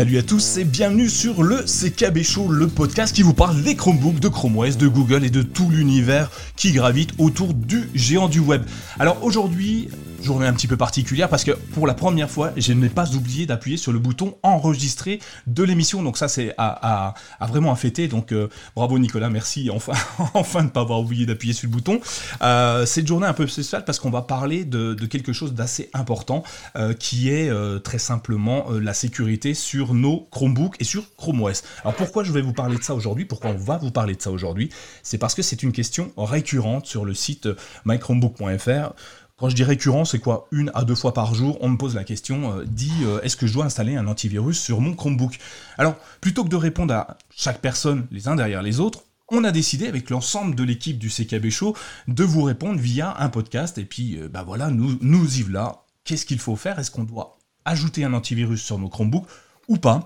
Salut à tous et bienvenue sur le CKB Show, le podcast qui vous parle des Chromebooks, de Chrome OS, de Google et de tout l'univers qui gravite autour du géant du web. Alors aujourd'hui, journée un petit peu particulière parce que pour la première fois, je n'ai pas oublié d'appuyer sur le bouton enregistrer de l'émission. Donc ça, c'est à, vraiment à fêter. Donc euh, bravo Nicolas, merci enfin, enfin de ne pas avoir oublié d'appuyer sur le bouton. Euh, cette journée un peu spéciale parce qu'on va parler de, quelque chose d'assez important euh, qui est très simplement la sécurité sur nos Chromebooks et sur Chrome OS. Alors pourquoi je vais vous parler de ça aujourd'hui? Pourquoi on va vous parler de ça aujourd'hui? C'est parce que c'est une question récurrente sur le site mychromebook.fr. Quand je dis récurrent, c'est quoi? Une à deux fois par jour, on me pose la question, euh, dit euh, est-ce que je dois installer un antivirus sur mon Chromebook? Alors, plutôt que de répondre à chaque personne les uns derrière les autres, on a décidé avec l'ensemble de l'équipe du CKB Show de vous répondre via un podcast. Et puis, euh, bah voilà, nous, nous y voilà. Qu'est-ce qu'il faut faire? Est-ce qu'on doit ajouter un antivirus sur nos Chromebooks ou pas?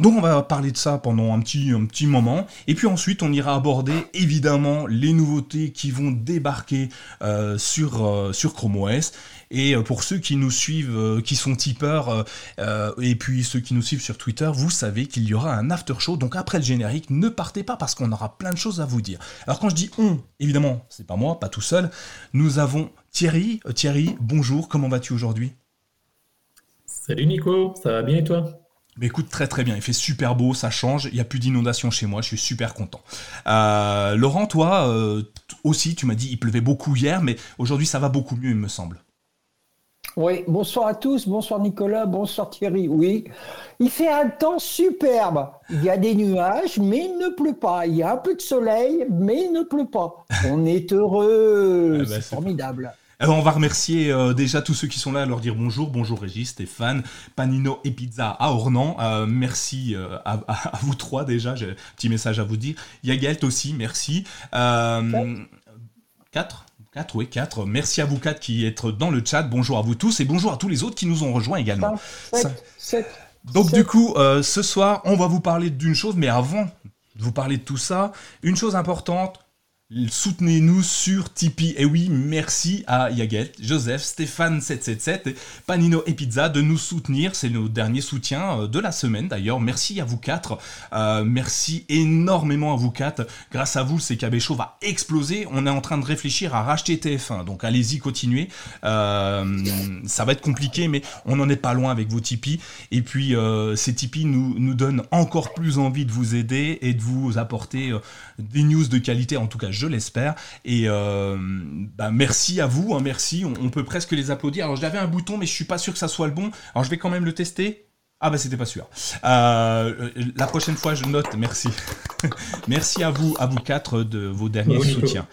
Donc on va parler de ça pendant un petit, moment. Et puis ensuite, on ira aborder évidemment les nouveautés qui vont débarquer euh, sur, euh, sur Chrome OS. Et euh, pour ceux qui nous suivent, qui sont tipeurs, et puis ceux qui nous suivent sur Twitter, vous savez qu'il y aura un after show. Donc après le générique, ne partez pas parce qu'on aura plein de choses à vous dire. Alors quand je dis on, évidemment, c'est pas moi, pas tout seul. Nous avons Thierry. Thierry, bonjour, comment vas-tu aujourd'hui? Salut Nico, ça va bien et toi? Mais écoute, très très bien, il fait super beau, ça change, il n'y a plus d'inondation chez moi, je suis super content. Euh, Laurent, toi euh, aussi, tu m'as dit il pleuvait beaucoup hier, mais aujourd'hui ça va beaucoup mieux, il me semble. Oui, bonsoir à tous, bonsoir Nicolas, bonsoir Thierry. Oui, il fait un temps superbe. Il y a des nuages, mais il ne pleut pas. Il y a un peu de soleil, mais il ne pleut pas. On est heureux, ah bah, c'est formidable. Euh, on va remercier euh, déjà tous ceux qui sont là, leur dire bonjour, bonjour Régis, Stéphane, Panino et Pizza à Ornans. Euh, merci à, vous trois déjà, j'ai un petit message à vous dire. Yagelt aussi, merci. Quatre 4, oui, 4. Merci à vous quatre qui êtes dans le chat. Bonjour à vous tous et bonjour à tous les autres qui nous ont rejoints également. Donc du coup, ce soir, on va vous parler d'une chose, mais avant de vous parler de tout ça, une chose importante, Soutenez-nous sur Tipeee. Et oui, merci à Yaget, Joseph, Stéphane777, Panino et Pizza de nous soutenir. C'est nos derniers soutiens euh, de la semaine d'ailleurs. Merci à vous quatre. Euh, merci énormément à vous quatre. Grâce à vous, le CKB Show va exploser. On est en train de réfléchir à racheter TF1. Donc allez-y, continuez. Euh, ça va être compliqué, mais on n'en est pas loin avec vos Tipeee. Et puis, ces Tipeee nous, nous donnent encore plus envie de vous aider et de vous apporter des news de qualité. En tout cas, je l'espère. Et euh, bah, merci à vous, hein, merci. On, peut presque les applaudir. Alors j'avais un bouton, mais je suis pas sûr que ça soit le bon. Alors je vais quand même le tester. Ah bah c'était pas sûr. Euh, la prochaine fois je note, merci. merci à vous, à vous quatre de vos derniers soutiens.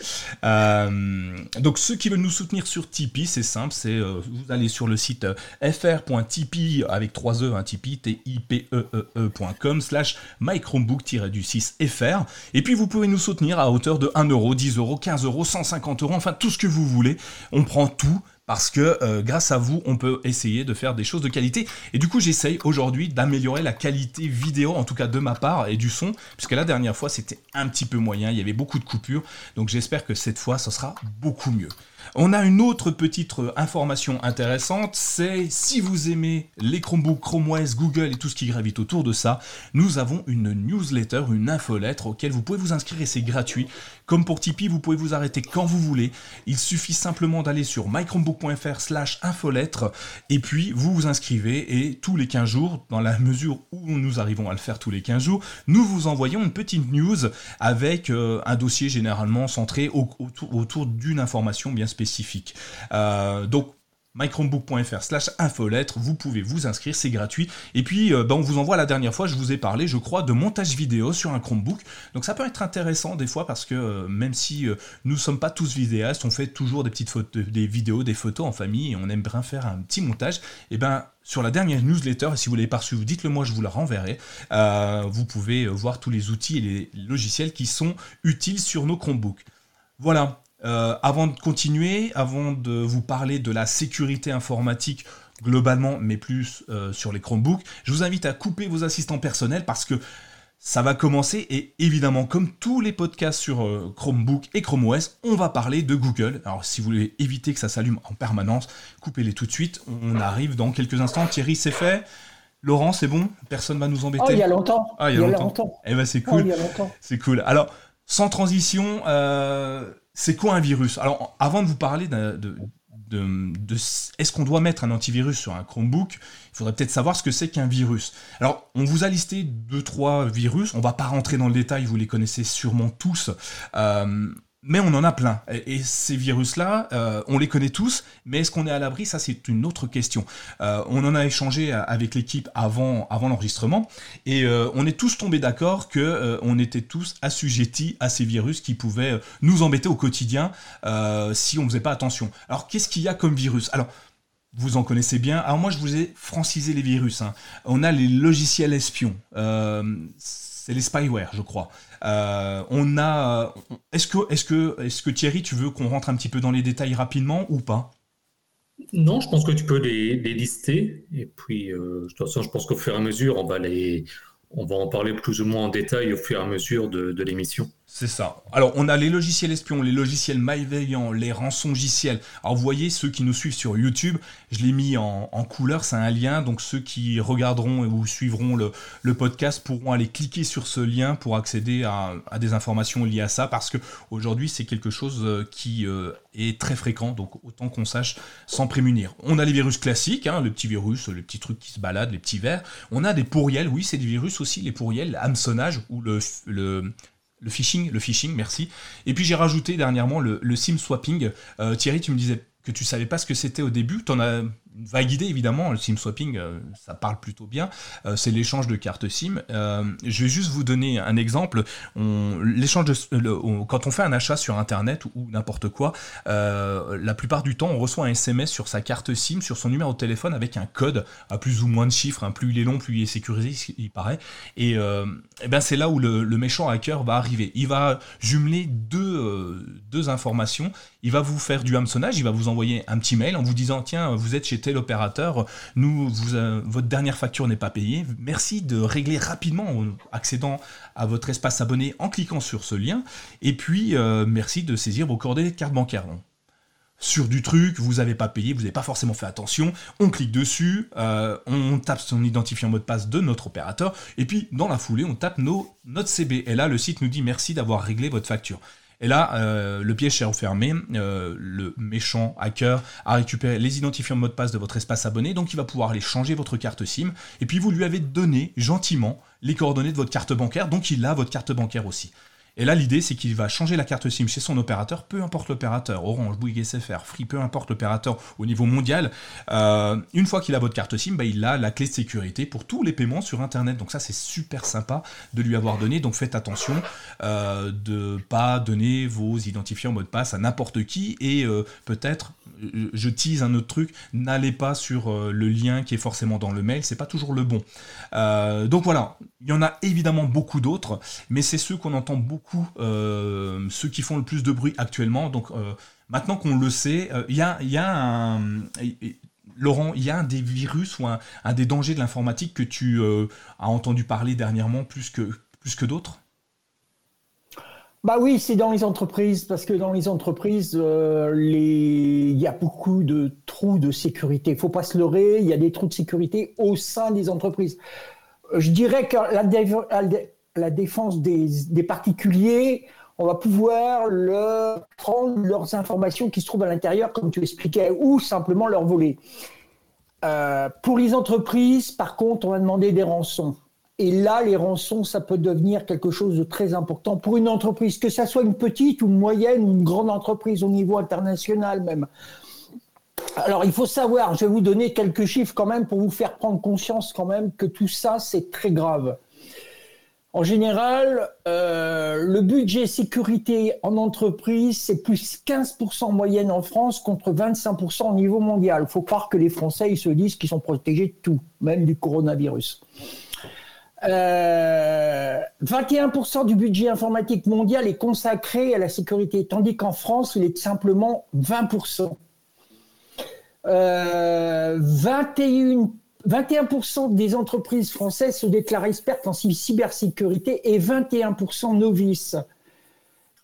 Euh, donc ceux qui veulent nous soutenir sur Tipeee, c'est simple, c'est euh, vous allez sur le site fr.tipeee avec 3 e, un Tipeee, t i p e e, e slash mychromebook-du6fr. Et puis vous pouvez nous soutenir à hauteur de 1 euro, 10 euros, 15 euros, 150 euros, enfin tout ce que vous voulez. On prend tout parce que euh, grâce à vous, on peut essayer de faire des choses de qualité. Et du coup, j'essaye aujourd'hui d'améliorer la qualité vidéo, en tout cas de ma part, et du son, puisque la dernière fois, c'était un petit peu moyen, il y avait beaucoup de coupures, donc j'espère que cette fois, ce sera beaucoup mieux. On a une autre petite euh, information intéressante, c'est si vous aimez les Chromebooks, Chrome OS, Google et tout ce qui gravite autour de ça, nous avons une newsletter, une infolettre auquel vous pouvez vous inscrire et c'est gratuit. Comme pour Tipeee, vous pouvez vous arrêter quand vous voulez. Il suffit simplement d'aller sur mychromebook.fr slash infolettre et puis vous vous inscrivez et tous les 15 jours, dans la mesure où nous arrivons à le faire tous les 15 jours, nous vous envoyons une petite news avec euh, un dossier généralement centré autour, d'une information bien spécifique. Euh, donc mychromebook.fr slash infolettre, vous pouvez vous inscrire, c'est gratuit. Et puis, euh, ben, on vous envoie la dernière fois, je vous ai parlé, je crois, de montage vidéo sur un Chromebook. Donc ça peut être intéressant des fois parce que euh, même si euh, nous ne sommes pas tous vidéastes, on fait toujours des petites photos, des vidéos, des photos en famille et on aime bien faire un petit montage. Et ben sur la dernière newsletter, et si vous l'avez pas reçu, dites-le moi, je vous la renverrai. vous pouvez voir tous les outils et les logiciels qui sont utiles sur nos Chromebooks. Voilà, euh, avant de continuer, avant de vous parler de la sécurité informatique globalement, mais plus euh, sur les Chromebooks, je vous invite à couper vos assistants personnels parce que ça va commencer et évidemment, comme tous les podcasts sur euh, Chromebook et Chrome OS, on va parler de Google. Alors si vous voulez éviter que ça s'allume en permanence, coupez-les tout de suite. On arrive dans quelques instants. Thierry, c'est fait Laurent, c'est bon? Personne va nous embêter? Oh, il y a longtemps. Ah, il y a, longtemps. Eh ben, c'est Oh, cool. il y a longtemps. C'est cool. Alors, sans transition, euh, c'est quoi un virus? Alors, avant de vous parler de, de- est-ce qu'on doit mettre un antivirus sur un Chromebook, il faudrait peut-être savoir ce que c'est qu'un virus. Alors, on vous a listé deux, trois virus. On va pas rentrer dans le détail, vous les connaissez sûrement tous. Euh, mais on en a plein. Et, ces virus-là, euh, on les connaît tous, mais est-ce qu'on est à l'abri? Ça, c'est une autre question. Euh, on en a échangé avec l'équipe avant, l'enregistrement, et euh, on est tous tombés d'accord que euh, on était tous assujettis à ces virus qui pouvaient euh, nous embêter au quotidien euh, si on faisait pas attention. Alors, qu'est-ce qu'il y a comme virus? Alors, vous en connaissez bien. Alors moi, je vous ai francisé les virus. hein. On a les logiciels espions. Euh, c'est les spyware, je crois. Euh, on a. Est-ce que, est-ce que, est-ce que Thierry, tu veux qu'on rentre un petit peu dans les détails rapidement ou pas? Non, je pense que tu peux les, lister. Et puis, euh, de toute façon, je pense qu'au fur et à mesure, on va, les, on va en parler plus ou moins en détail au fur et à mesure de l'émission. C'est ça. Alors, on a les logiciels espions, les logiciels malveillants, les rançongiciels. Alors, vous voyez, ceux qui nous suivent sur YouTube, je l'ai mis en, couleur, c'est un lien. Donc, ceux qui regarderont ou suivront le, podcast pourront aller cliquer sur ce lien pour accéder à, des informations liées à ça. Parce que aujourd'hui, c'est quelque chose euh, qui euh, est très fréquent. Donc, autant qu'on sache s'en prémunir. On a les virus classiques, hein, le petit virus, le petit truc qui se balade, les petits vers. On a des pourriels, oui, c'est des virus aussi, les pourriels, hameçonnage ou le, le le phishing, le phishing, merci. Et puis j'ai rajouté dernièrement le, SIM swapping. Euh, Thierry, tu me disais que tu savais pas ce que c'était au début. Tu en as une vague idée évidemment. Le SIM swapping, euh, ça parle plutôt bien. Euh, c'est l'échange de cartes SIM. Euh, je vais juste vous donner un exemple. On, l'échange de, quand on fait un achat sur Internet ou, n'importe quoi, la plupart du temps, on reçoit un SMS sur sa carte SIM, sur son numéro de téléphone avec un code à plus ou moins de chiffres. hein. Plus il est long, plus il est sécurisé, il paraît. Et, eh ben c'est là où le, méchant hacker va arriver. Il va jumeler deux, deux informations. Il va vous faire du hameçonnage. Il va vous envoyer un petit mail en vous disant tiens, vous êtes chez tel opérateur, nous, vous, euh, votre dernière facture n'est pas payée. Merci de régler rapidement en accédant à votre espace abonné en cliquant sur ce lien. Et puis euh, merci de saisir vos coordonnées de carte bancaire. Sur du truc, vous n'avez pas payé, vous n'avez pas forcément fait attention, on clique dessus, euh, on tape son identifiant mot de passe de notre opérateur, et puis dans la foulée, on tape notre CB. Et là, le site nous dit merci d'avoir réglé votre facture. Et là, euh, le piège s'est refermé, euh, le méchant hacker a récupéré les identifiants mot de passe de votre espace abonné, donc il va pouvoir aller changer votre carte SIM, et puis vous lui avez donné gentiment les coordonnées de votre carte bancaire, donc il a votre carte bancaire aussi. Et là, l'idée, c'est qu'il va changer la carte SIM chez son opérateur, peu importe l'opérateur, Orange, Bouygues SFR, Free, peu importe l'opérateur au niveau mondial. Euh, une fois qu'il a votre carte SIM, bah, il a la clé de sécurité pour tous les paiements sur Internet. Donc ça, c'est super sympa de lui avoir donné. Donc faites attention euh, de pas donner vos identifiants mot de passe à n'importe qui. Et euh, peut-être, je tease un autre truc, n'allez pas sur euh, le lien qui est forcément dans le mail, c'est pas toujours le bon. Euh, donc voilà, il y en a évidemment beaucoup d'autres, mais c'est ceux qu'on entend beaucoup, euh, ceux qui font le plus de bruit actuellement. Donc maintenant qu'on le sait, il y, a, y a un... Laurent, il y a un des virus ou un, des dangers de l'informatique que tu as entendu parler dernièrement plus que d'autres? Bah oui, c'est dans les entreprises, parce que dans les entreprises, euh, il y a beaucoup de trous de sécurité. Il faut pas se leurrer, il y a des trous de sécurité au sein des entreprises. Euh, Je dirais que la, dé- la dé- la défense des, des particuliers, on va pouvoir leur prendre leurs informations qui se trouvent à l'intérieur, comme tu expliquais, ou simplement leur voler. Euh, pour les entreprises, par contre, on va demander des rançons. Et là, les rançons, ça peut devenir quelque chose de très important pour une entreprise, que ça soit une petite ou moyenne ou une grande entreprise au niveau international même. Alors, il faut savoir, je vais vous donner quelques chiffres quand même pour vous faire prendre conscience quand même que tout ça, c'est très grave. En général, euh, le budget sécurité en entreprise, c'est plus 15% en moyenne en France contre 25% au niveau mondial. Il faut croire que les Français, ils se disent qu'ils sont protégés de tout, même du coronavirus. Euh, 21% du budget informatique mondial est consacré à la sécurité, tandis qu'en France, il est simplement 20%. Euh, 21, 21% des entreprises françaises se déclarent expertes en cy- cybersécurité et 21% novices,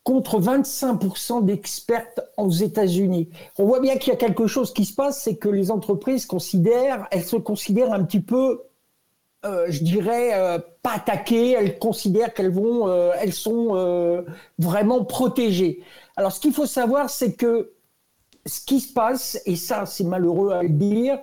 contre 25% d'expertes aux États-Unis. On voit bien qu'il y a quelque chose qui se passe, c'est que les entreprises considèrent, se considèrent un petit peu je dirais, pas attaquées. Elles considèrent qu'elles vont, elles sont vraiment protégées. Alors, ce qu'il faut savoir, c'est que ce qui se passe, et ça, c'est malheureux à le dire,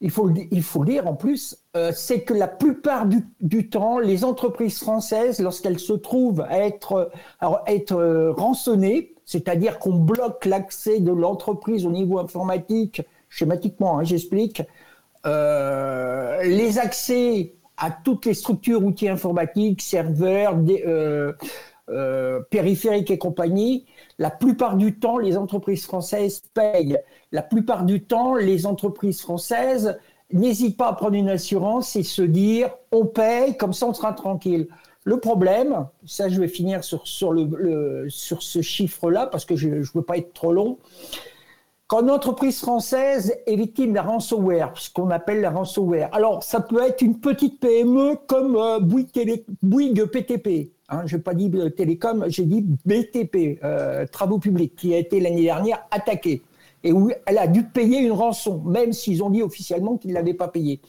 il faut, il faut le dire en plus, euh, c'est que la plupart du, temps, les entreprises françaises, lorsqu'elles se trouvent à être, à être euh, rançonnées, c'est-à-dire qu'on bloque l'accès de l'entreprise au niveau informatique, schématiquement, hein, j'explique, euh, les accès à toutes les structures, outils informatiques, serveurs, périphériques et compagnie, la plupart du temps, les entreprises françaises payent. La plupart du temps, les entreprises françaises n'hésitent pas à prendre une assurance et se dire on paye, comme ça on sera tranquille. Le problème, ça je vais finir sur, sur, sur ce chiffre-là parce que je ne veux pas être trop long. Quand une entreprise française est victime d'un ransomware, ce qu'on appelle la ransomware, alors ça peut être une petite PME comme euh, Bouygues, PTP. Hein, je n'ai pas dit télécom, j'ai dit BTP, euh, travaux publics, qui a été l'année dernière attaquée et où elle a dû payer une rançon, même s'ils ont dit officiellement qu'ils ne l'avaient pas payée.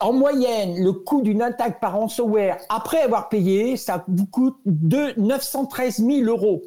En moyenne, le coût d'une attaque par ransomware, après avoir payé, ça vous coûte de 913 000 euros.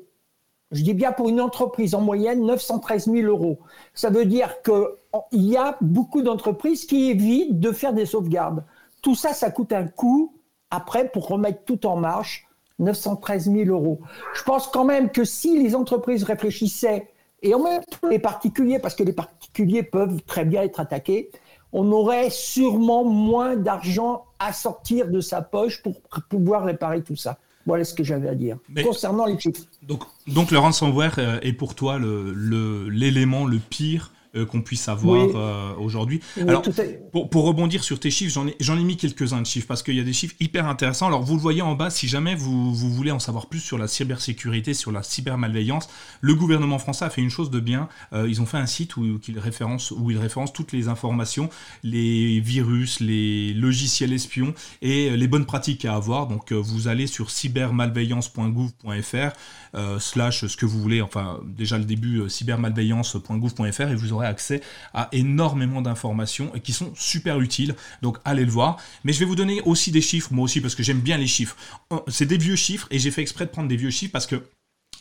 Je dis bien pour une entreprise en moyenne 913 000 euros. Ça veut dire qu'il y a beaucoup d'entreprises qui évitent de faire des sauvegardes. Tout ça, ça coûte un coût après pour remettre tout en marche 913 000 euros. Je pense quand même que si les entreprises réfléchissaient, et en même temps les particuliers, parce que les particuliers peuvent très bien être attaqués, on aurait sûrement moins d'argent à sortir de sa poche pour pouvoir réparer tout ça. Voilà ce que j'avais à dire concernant les chiffres. Donc, donc le ransomware euh, est pour toi l'élément le, le pire euh, qu'on puisse avoir euh, aujourd'hui. Alors, pour, rebondir sur tes chiffres, j'en ai, ai mis quelques-uns de chiffres parce qu'il y a des chiffres hyper intéressants. Alors, vous le voyez en bas, si jamais vous, voulez en savoir plus sur la cybersécurité, sur la cybermalveillance, le gouvernement français a fait une chose de bien. Euh, ils ont fait un site où, ils référencent, où ils référencent toutes les informations, les virus, les logiciels espions et les bonnes pratiques à avoir. Donc, vous allez sur cybermalveillance.gouv.fr slash ce que vous voulez, enfin, déjà le début, cybermalveillance.gouv.fr et vous aurez accès à énormément d'informations qui sont super utiles. Donc allez le voir. Mais je vais vous donner aussi des chiffres, moi aussi, parce que j'aime bien les chiffres. C'est des vieux chiffres et j'ai fait exprès de prendre des vieux chiffres parce que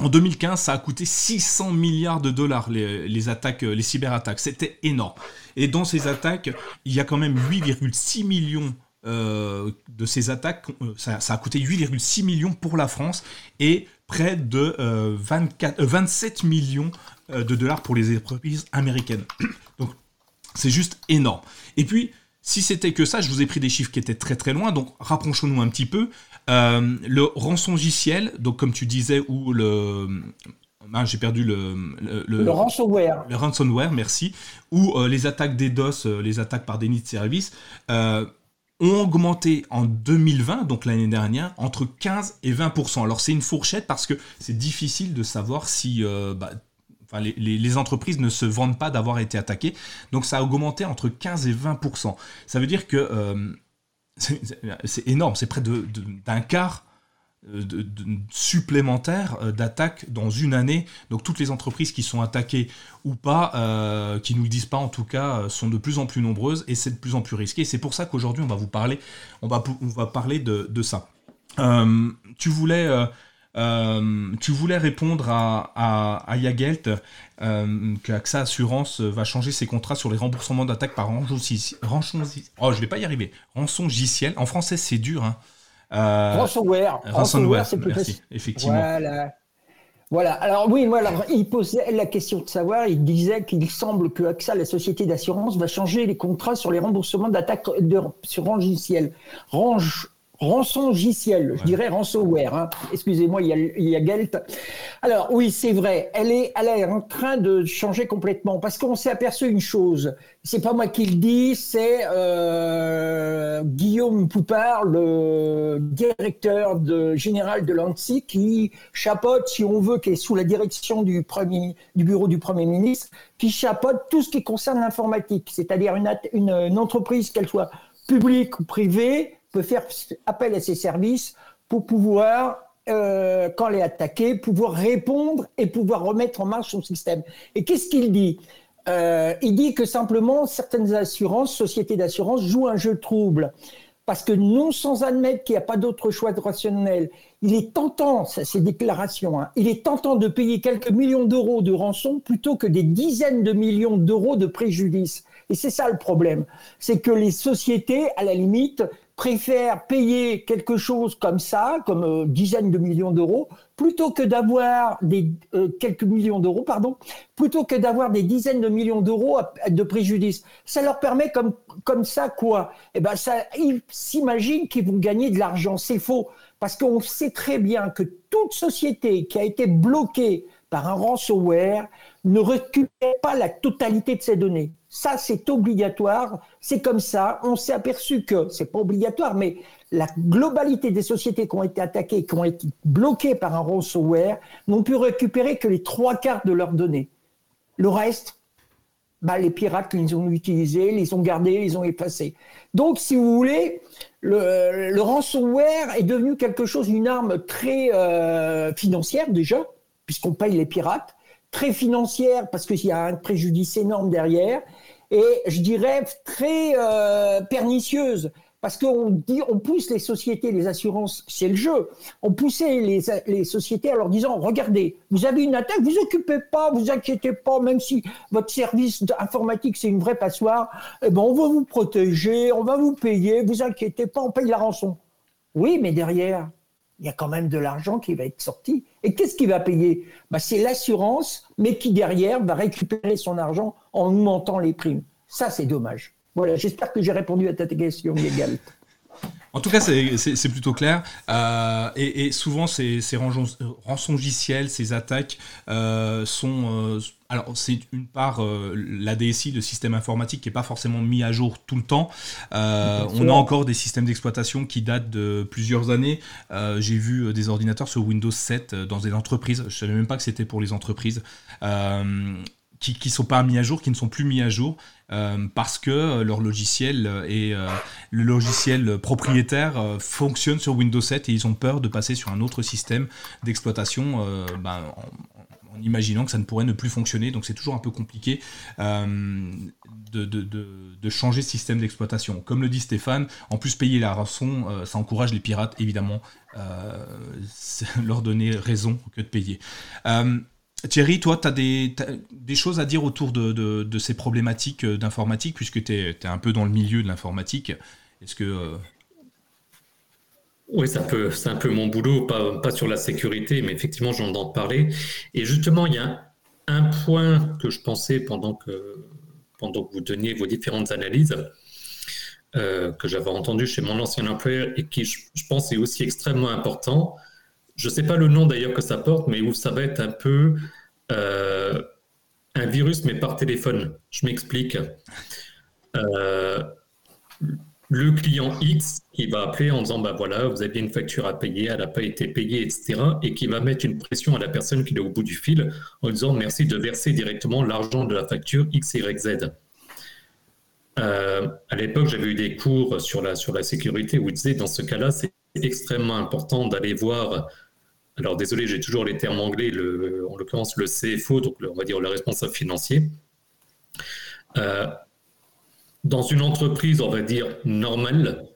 en 2015, ça a coûté 600 milliards de dollars les, attaques, les cyberattaques. C'était énorme. Et dans ces attaques, il y a quand même 8,6 millions euh, de ces attaques. Euh, ça, a coûté 8,6 millions pour la France et près de 24, euh, 27 millions euh, de dollars pour les entreprises américaines. Donc c'est juste énorme. Et puis, si c'était que ça, je vous ai pris des chiffres qui étaient très très loin, donc rapprochons-nous un petit peu. Euh, le rançongiciel, donc comme tu disais, ou le... Ah, j'ai perdu le, le, ransomware. Le ransomware, merci. Ou euh, les attaques DDoS, les attaques par déni de service, ont augmenté en 2020, donc l'année dernière, entre 15 et 20%. Alors c'est une fourchette parce que c'est difficile de savoir si bah, les, entreprises ne se vendent pas d'avoir été attaquées. Donc ça a augmenté entre 15 et 20%. Ça veut dire que euh, c'est énorme, c'est près d'un quart euh, de, supplémentaire euh, d'attaques dans une année. Donc toutes les entreprises qui sont attaquées ou pas, qui nous le disent pas en tout cas, sont de plus en plus nombreuses et c'est de plus en plus risqué. C'est pour ça qu'aujourd'hui on va vous parler, on va, parler de, ça. tu voulais euh, tu voulais répondre à, à, Yagelt euh, que AXA Assurance va changer ses contrats sur les remboursements d'attaques par rançon. Oh, je vais pas y arriver. Rançon logiciel. En français, c'est dur. Hein. Euh, ransomware. Ransomware, c'est plus facile. Effectivement. Voilà. Voilà. Alors oui, voilà. il posait la question de savoir. Il disait qu'il semble que AXA, la société d'assurance, va changer les contrats sur les remboursements d'attaques sur logiciel. Range rançongiciel, je dirais ransomware. Hein. Excusez-moi, il y, a, il y a Gelt. Alors oui, c'est vrai, elle est, elle est en train de changer complètement parce qu'on s'est aperçu une chose. C'est pas moi qui le dis, c'est euh, Guillaume Poupard, le directeur de, général de l'ANSI, qui chapeaute, si on veut, qui est sous la direction du premier, du bureau du premier ministre, qui chapeaute tout ce qui concerne l'informatique, c'est-à-dire une, une, une entreprise, qu'elle soit publique ou privée, peut faire appel à ses services pour pouvoir, euh, quand elle est pouvoir répondre et pouvoir remettre en marche son système. Et qu'est-ce qu'il dit? Euh, il dit que simplement certaines assurances, sociétés d'assurance, jouent un jeu trouble. Parce que non sans admettre qu'il n'y a pas d'autre choix rationnel, il est tentant, ces déclarations, hein, il est tentant de payer quelques millions d'euros de rançon plutôt que des dizaines de millions d'euros de préjudice. Et c'est ça le problème. C'est que les sociétés, à la limite, préfèrent payer quelque chose comme ça, comme euh, dizaines de millions d'euros, plutôt que d'avoir des euh, quelques millions d'euros, pardon, plutôt que d'avoir des dizaines de millions d'euros de préjudice. Ça leur permet comme ça quoi? Eh ben ils s'imaginent qu'ils vont gagner de l'argent. C'est faux parce qu'on sait très bien que toute société qui a été bloquée par un ransomware ne récupère pas la totalité de ses données. Ça, c'est obligatoire. C'est comme ça. On s'est aperçu que c'est pas obligatoire, mais la globalité des sociétés qui ont été attaquées, qui ont été bloquées par un ransomware, n'ont pu récupérer que les trois quarts de leurs données. Le reste, bah, les pirates les ont utilisés, les ont gardés, les ont effacés. Donc, si vous voulez, le, ransomware est devenu quelque chose, une arme très euh, financière déjà, puisqu'on paye les pirates, très financière parce qu'il y a un préjudice énorme derrière, et je dirais très euh, pernicieuse parce qu'on dit, on pousse les sociétés, les assurances, c'est le jeu. On poussait les, sociétés en leur disant, regardez, vous avez une attaque, vous occupez pas, vous inquiétez pas, même si votre service informatique c'est une vraie passoire, eh ben on va vous protéger, on va vous payer, vous inquiétez pas, on paye la rançon. Oui, mais derrière, il y a quand même de l'argent qui va être sorti. Et qu'est-ce qui va payer? Bah, C'est l'assurance, mais qui derrière va récupérer son argent en augmentant les primes. Ça, c'est dommage. Voilà, j'espère que j'ai répondu à ta question, Miguel. En tout cas, c'est plutôt clair. Euh, et, souvent, ces, ces rançongiciels, ces attaques euh, sont... Euh, alors, c'est une part la DSI, le système informatique, qui n'est pas forcément mis à jour tout le temps. on a encore des systèmes d'exploitation qui datent de plusieurs années. J'ai vu des ordinateurs sur Windows 7 dans des entreprises. Je ne savais même pas que c'était pour les entreprises qui ne sont pas mis à jour, qui ne sont plus mis à jour, euh, parce que leur logiciel et euh, le logiciel propriétaire euh, fonctionne sur Windows 7 et ils ont peur de passer sur un autre système d'exploitation ben, en, imaginant que ça ne pourrait ne plus fonctionner. Donc c'est toujours un peu compliqué de, de, changer système d'exploitation. Comme le dit Stéphane, en plus payer la rançon, ça encourage les pirates évidemment leur donner raison que de payer. Thierry, toi, tu as des, choses à dire autour de, ces problématiques euh, d'informatique, puisque tu es, un peu dans le milieu de l'informatique. Est-ce que. Oui, c'est un, peu, un peu mon boulot, pas, sur la sécurité, mais effectivement, j'en entends parler. Et justement, il y a un point que je pensais pendant que, pendant que vous donniez vos différentes analyses, euh, que j'avais entendu chez mon ancien employeur et qui, je, je pense, est aussi extrêmement important je ne sais pas le nom d'ailleurs que ça porte, mais où ça va être un peu euh, un virus, mais par téléphone. Je m'explique. Euh, le client X qui va appeler en disant bah voilà, vous avez une facture à payer, elle n'a pas été payée, etc. Et qui va mettre une pression à la personne qui est au bout du fil en disant merci de verser directement l'argent de la facture X, Y, Z. Euh, à l'époque, j'avais eu des cours sur la, sécurité où il disait dans ce cas-là, c'est extrêmement important d'aller voir alors désolé, j'ai toujours les termes anglais, en l'occurrence le CFO, donc on va dire le responsable financier. Euh, dans une entreprise, on va dire normale,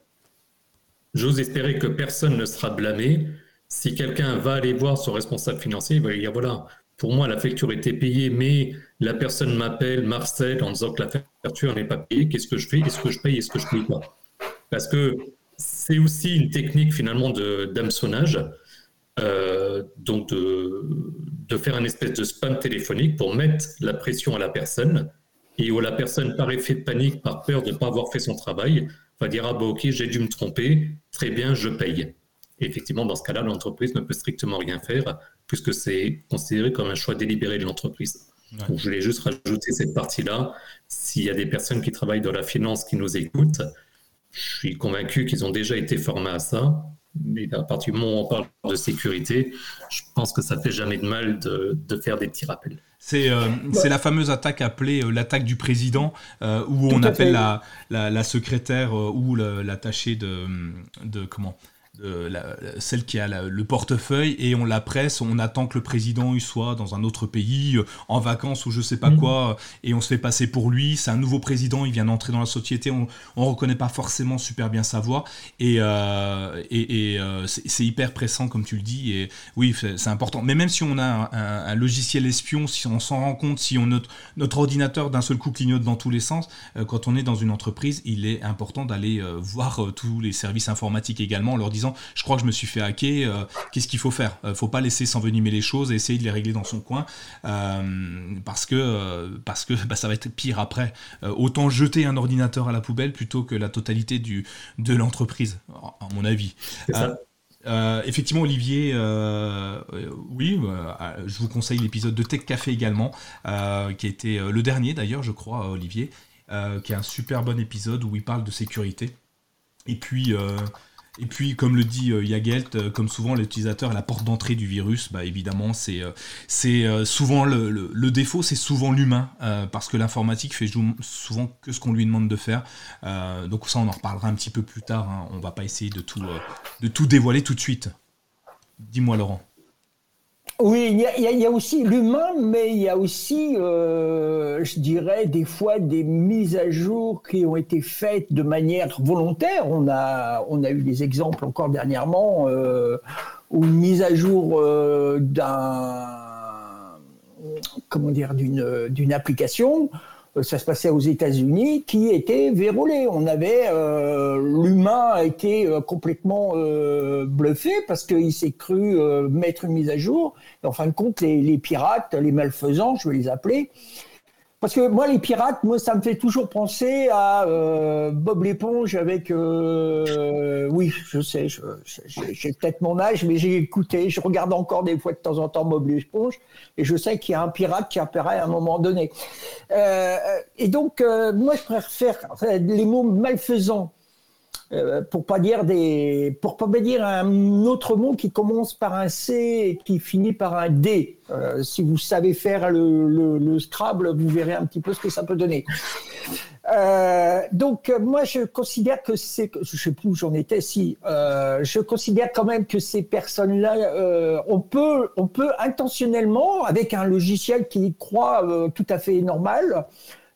j'ose espérer que personne ne sera blâmé. Si quelqu'un va aller voir son responsable financier, il va dire voilà, pour moi la facture était payée, mais la personne m'appelle Marcel en disant que la facture n'est pas payée. Qu'est-ce que je fais? Est-ce que je paye? Est-ce que je paye pas? Parce que c'est aussi une technique finalement d'hameçonnage. Euh, donc de, faire un espèce de spam téléphonique pour mettre la pression à la personne et où la personne, par effet de panique, par peur de ne pas avoir fait son travail, va dire Ah, bah ok, j'ai dû me tromper, très bien, je paye. Et effectivement, dans ce cas-là, l'entreprise ne peut strictement rien faire puisque c'est considéré comme un choix délibéré de l'entreprise. Donc, je voulais juste rajouter cette partie-là. S'il y a des personnes qui travaillent dans la finance qui nous écoutent, je suis convaincu qu'ils ont déjà été formés à ça mais à partir du moment où on parle de sécurité, je pense que ça fait jamais de mal de, faire des petits rappels. C'est euh, la fameuse attaque appelée euh, l'attaque du président, euh, où on appelle la, la, secrétaire ou l'attachée de, de, comment celle qui a le portefeuille et on la presse, on attend que le président il soit dans un autre pays, euh, en vacances ou je sais pas mmh. quoi, et on se fait passer pour lui. C'est un nouveau président, il vient d'entrer dans la société, on, on reconnaît pas forcément super bien sa voix et, euh, et, euh, c'est hyper pressant comme tu le dis et oui c'est important. Mais même si on a un, logiciel espion, si on s'en rend compte, si on notre, notre ordinateur d'un seul coup clignote dans tous les sens, quand on est dans une entreprise, il est important d'aller voir tous les services informatiques également en leur disant je crois que je me suis fait hacker, euh, qu'est-ce qu'il faut faire? Euh, Faut pas laisser s'envenimer les choses et essayer de les régler dans son coin euh, parce que, parce que bah, ça va être pire après. autant jeter un ordinateur à la poubelle plutôt que la totalité du, de l'entreprise, à mon avis. effectivement, Olivier, oui, je vous conseille l'épisode de Tech Café également, qui a été le dernier d'ailleurs, je crois, Olivier, qui est un super bon épisode où il parle de sécurité. Et puis, et puis, comme le dit euh, Yagelt, euh, comme souvent l'utilisateur est la porte d'entrée du virus, bah, évidemment, c'est euh, souvent le, défaut, c'est souvent l'humain, parce que l'informatique fait souvent que ce qu'on lui demande de faire. donc ça, on en reparlera un petit peu plus tard. Hein. On va pas essayer de tout, de tout dévoiler tout de suite. Dis-moi, Laurent. Oui, il y, a, aussi l'humain, mais il y a aussi, euh, je dirais, des fois des mises à jour qui ont été faites de manière volontaire. On a, on a eu des exemples encore dernièrement euh, où une mise à jour euh, d'un, comment dire, d'une, d'une application ça se passait aux États-Unis, qui était verrouillé. On avait euh, l'humain a été euh, complètement bluffé parce qu'il s'est cru mettre une mise à jour. En fin de compte, les, les pirates, les malfaisants, je vais les appeler, parce que moi, les pirates, moi, ça me fait toujours penser à euh, Bob l'éponge avec. Euh, oui, je sais, j'ai peut-être mon âge, mais j'ai écouté, je regarde encore des fois de temps en temps Bob l'éponge, et je sais qu'il y a un pirate qui apparaît à un moment donné. Euh, et donc, moi, je préfère les mots malfaisants euh, pour pas dire des, pour pas dire un autre mot qui commence par un C et qui finit par un D. Euh, si vous savez faire le, Scrabble, vous verrez un petit peu ce que ça peut donner. Euh, donc moi je considère que c'est, je sais plus où j'en étais, si je considère quand même que ces personnes-là, on peut, on peut intentionnellement avec un logiciel qui croit tout à fait normal,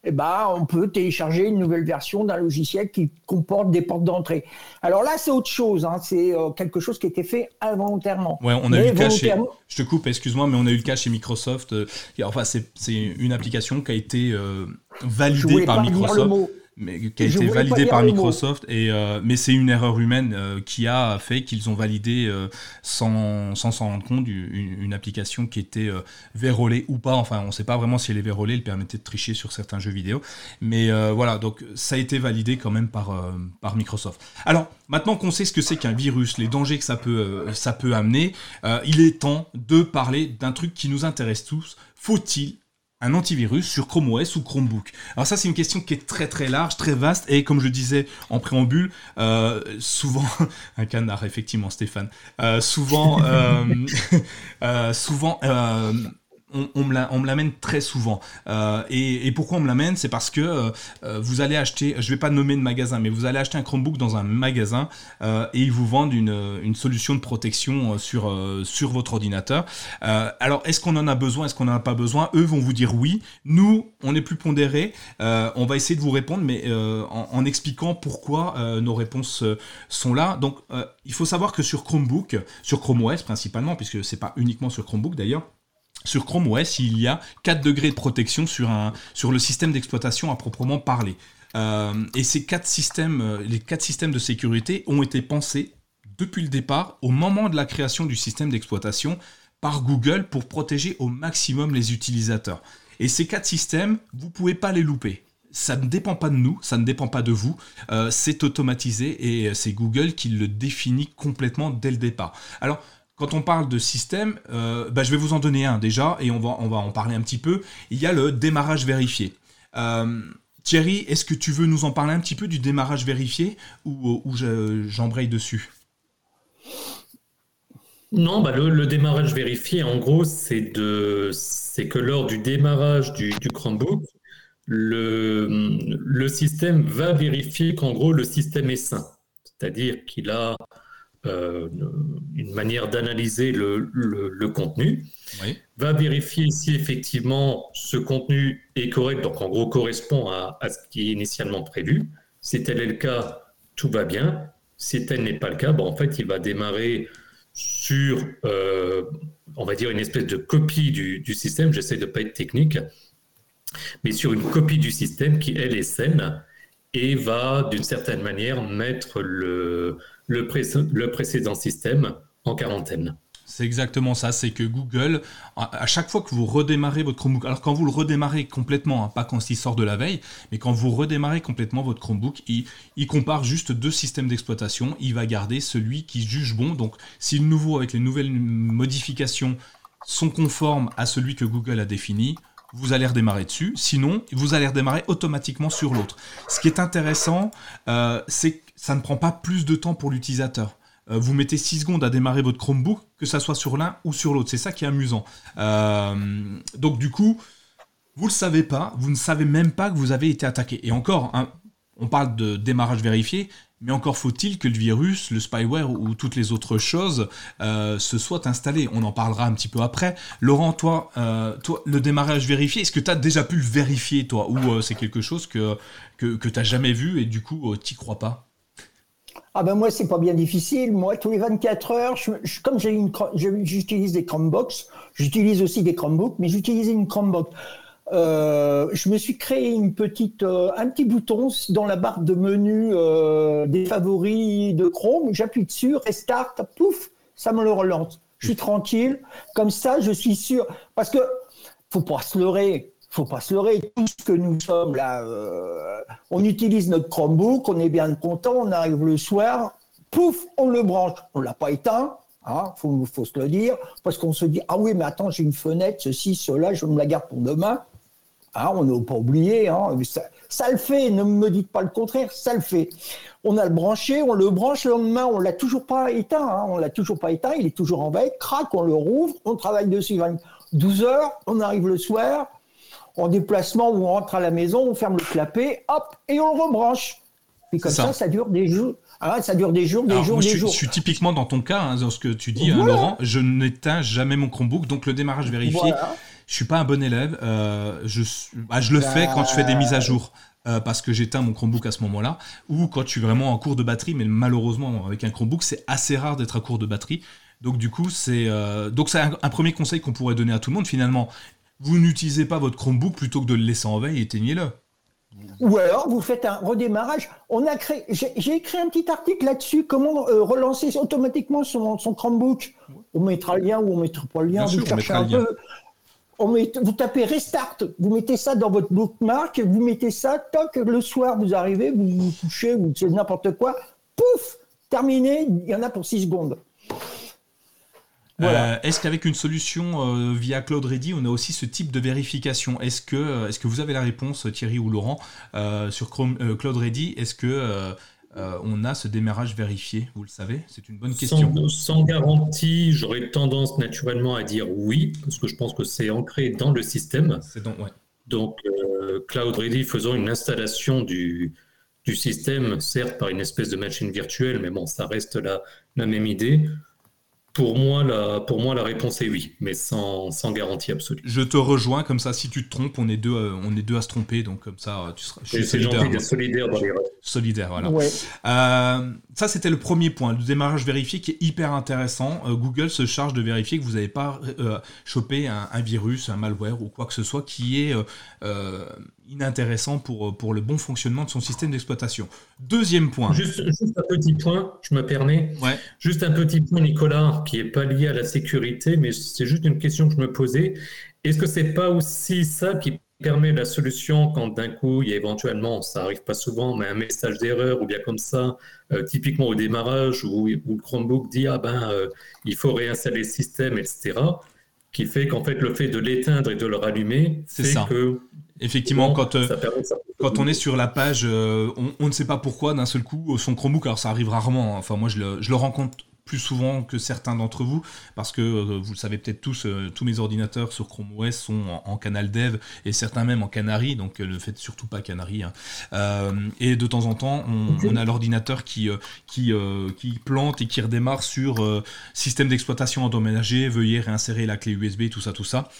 eh ben, on peut télécharger une nouvelle version d'un logiciel qui comporte des portes d'entrée. Alors là, c'est autre chose. Hein. C'est euh, quelque chose qui a été fait involontairement. Ouais, on a eu le cas chez... Je te coupe, excuse-moi, mais on a eu le cas chez Microsoft. Euh, enfin, c'est une application qui a été euh, validée par Microsoft mais qui a été validé par Microsoft. Et, euh, mais c'est une erreur humaine euh, qui a fait qu'ils ont validé euh, sans s'en rendre compte une, application qui était vérolée ou pas. Enfin, on ne sait pas vraiment si elle est vérolée, elle permettait de tricher sur certains jeux vidéo. Mais voilà, donc ça a été validé quand même par, par Microsoft. Alors, maintenant qu'on sait ce que c'est qu'un virus, les dangers que ça peut, ça peut amener, il est temps de parler d'un truc qui nous intéresse tous. Faut-il un antivirus sur Chrome OS ou Chromebook. Alors ça c'est une question qui est très très large, très vaste. Et comme je disais en préambule, euh, souvent un canard effectivement Stéphane, euh, souvent euh, souvent on, me l'amène très souvent. Euh, et, pourquoi on me l'amène? C'est parce que euh, euh, vous allez acheter, je vais pas nommer de magasin, mais vous allez acheter un Chromebook dans un magasin et ils vous vendent une, solution de protection sur, votre ordinateur. alors, est-ce qu'on en a besoin Est-ce qu'on n'en a pas besoin? Eux vont vous dire oui. Nous, on est plus pondéré. on va essayer de vous répondre, mais en, en, expliquant pourquoi nos réponses sont là. Donc, il faut savoir que sur Chromebook, sur Chrome OS principalement, puisque c'est pas uniquement sur Chromebook d'ailleurs, sur Chrome OS, il y a 4 degrés de protection sur, le système d'exploitation à proprement parler. Euh, et ces quatre systèmes, euh, les quatre systèmes de sécurité ont été pensés depuis le départ, au moment de la création du système d'exploitation, par Google pour protéger au maximum les utilisateurs. Et ces quatre systèmes, vous ne pouvez pas les louper. Ça ne dépend pas de nous, ça ne dépend pas de vous, euh, c'est automatisé et c'est Google qui le définit complètement dès le départ. Alors, quand on parle de système, euh, bah, je vais vous en donner un déjà, et on va, on va en parler un petit peu. Il y a le démarrage vérifié. Euh, Thierry, est-ce que tu veux nous en parler un petit peu du démarrage vérifié ou, ou j'embraye dessus? Non, bah le, démarrage vérifié, en gros, c'est que lors du démarrage du, du Chromebook, le, le système va vérifier qu'en gros le système est sain. C'est-à-dire qu'il a une manière d'analyser le, contenu, va vérifier si effectivement ce contenu est correct, donc en gros correspond à, à ce qui est initialement prévu. Si tel est le cas, tout va bien. Si tel n'est pas le cas, bon, en fait, il va démarrer sur, euh, on va dire, une espèce de copie du, système. J'essaie de ne pas être technique, mais sur une copie du système qui, elle, est saine et va, d'une certaine manière, mettre le, le, précédent système en quarantaine. C'est exactement ça, c'est que Google, à chaque fois que vous redémarrez votre Chromebook, alors quand vous le redémarrez complètement, hein, pas quand il sort de la veille, mais quand vous redémarrez complètement votre Chromebook, il, compare juste deux systèmes d'exploitation, il va garder celui qui juge bon. Donc si le nouveau avec les nouvelles modifications sont conformes à celui que Google a défini, vous allez redémarrer dessus. Sinon, vous allez redémarrer automatiquement sur l'autre. Ce qui est intéressant, euh, c'est que ça ne prend pas plus de temps pour l'utilisateur. Euh, vous mettez 6 secondes à démarrer votre Chromebook, que ça soit sur l'un ou sur l'autre. C'est ça qui est amusant. Euh, donc du coup, vous ne le savez pas, vous ne savez même pas que vous avez été attaqué. Et encore, hein, on parle de démarrage vérifié, mais encore faut-il que le virus, le spyware ou toutes les autres choses euh, se soient installées. On en parlera un petit peu après. Laurent, toi, toi le démarrage vérifié, est-ce que tu as déjà pu le vérifier, toi? Ou c'est quelque chose que, que, tu n'as jamais vu et du coup, tu n'y crois pas? Ah ben moi, c'est pas bien difficile. Moi, tous les 24 heures, comme j'ai une, j'utilise des Chromebox, j'utilise aussi des Chromebooks, mais j'utilise une Chromebox. Euh, je me suis créé une petite, euh, un petit bouton dans la barre de menu euh, des favoris de Chrome. J'appuie dessus, restart, pouf, ça me le relance. Je suis tranquille. Comme ça, je suis sûr. Parce que faut pas se leurrer faut pas se leurrer, tout ce que nous sommes là, on utilise notre Chromebook, on est bien content, on arrive le soir, pouf, on le branche. On l'a pas éteint, il hein, faut, faut, se le dire, parce qu'on se dit, ah oui, mais attends, j'ai une fenêtre, ceci, cela, je me la garde pour demain. Hein, on n'a pas oublié, hein, ça, le fait, ne me dites pas le contraire, ça le fait. On a le branché, on le branche le lendemain, on l'a toujours pas éteint, hein, on l'a toujours pas éteint, il est toujours en veille, crac, on le rouvre, on travaille dessus 12 heures, on arrive le soir, en déplacement ou on rentre à la maison, on ferme le clapet, hop, et on le rebranche. Et comme ça. ça, dure des jours. Ah, ça dure des jours, des jours, des jours. Je suis typiquement dans ton cas, hein, dans ce que tu dis, hein, Laurent. Je n'éteins jamais mon Chromebook, donc le démarrage vérifié. Je suis pas un bon élève. Euh, je, bah, je le fais quand je fais des mises à jour. Euh, parce que j'éteins mon Chromebook à ce moment-là, ou quand je suis vraiment en cours de batterie, mais malheureusement avec un Chromebook c'est assez rare d'être à court de batterie. Donc du coup c'est euh, donc c'est un, premier conseil qu'on pourrait donner à tout le monde finalement vous n'utilisez pas votre Chromebook plutôt que de le laisser en veille, éteignez-le. Ou alors vous faites un redémarrage. On a créé, j'ai écrit un petit article là-dessus, comment euh, relancer automatiquement son, Chromebook. On mettra le lien ou on mettra pas le lien. vous cherchez un peu. Vous tapez restart, vous mettez ça dans votre bookmark, vous mettez ça, toc, le soir vous arrivez, vous vous couchez, vous faites n'importe quoi, pouf, terminé, il y en a pour 6 secondes. Euh, est-ce qu'avec une solution euh, via Cloud Ready, on a aussi ce type de vérification? Est-ce que, euh, est que vous avez la réponse, Thierry ou Laurent, sur Chrome, Cloud Ready Est-ce que on a ce démarrage vérifié Vous le savez C'est une bonne question. Sans, garantie, j'aurais tendance naturellement à dire oui, parce que je pense que c'est ancré dans le système. Donc, ouais. donc Cloud Ready faisant une installation du, du système, certes par une espèce de machine virtuelle, mais bon, ça reste la, la même idée. Pour moi, la, pour moi, la réponse est oui, mais sans, sans, garantie absolue. Je te rejoins, comme ça, si tu te trompes, on est deux, euh, on est deux à se tromper, donc comme ça, tu seras. C'est gentil d'être solidaire dans les Solidaire, voilà. Euh, ça, c'était le premier point, le démarrage vérifié qui est hyper intéressant. Euh, Google se charge de vérifier que vous n'avez pas chopé un, un, virus, un malware ou quoi que ce soit qui est inintéressant pour, pour le bon fonctionnement de son système d'exploitation. Deuxième point. Juste, un petit point, je me permets. Ouais. Juste un petit point, Nicolas, qui n'est pas lié à la sécurité, mais c'est juste une question que je me posais. Est-ce que c'est pas aussi ça qui permet la solution quand d'un coup il y a éventuellement, ça arrive pas souvent, mais un message d'erreur ou bien comme ça, euh, typiquement au démarrage où, le Chromebook dit ah ben euh, il faut réinstaller le système, etc. Qui fait qu'en fait le fait de l'éteindre et de le rallumer ça. que Effectivement, quand, euh, quand on est sur la page, on, ne sait pas pourquoi d'un seul coup, son Chromebook, alors ça arrive rarement, hein. enfin moi je le, je le rencontre plus souvent que certains d'entre vous, parce que euh, vous le savez peut-être tous, euh, tous mes ordinateurs sur Chrome OS sont en, Canal Dev et certains même en Canary, donc ne faites surtout pas Canary. Hein. et de temps en temps, on, a l'ordinateur qui, qui, qui plante et qui redémarre sur système d'exploitation endommagé, veuillez réinsérer la clé USB, tout ça, tout ça.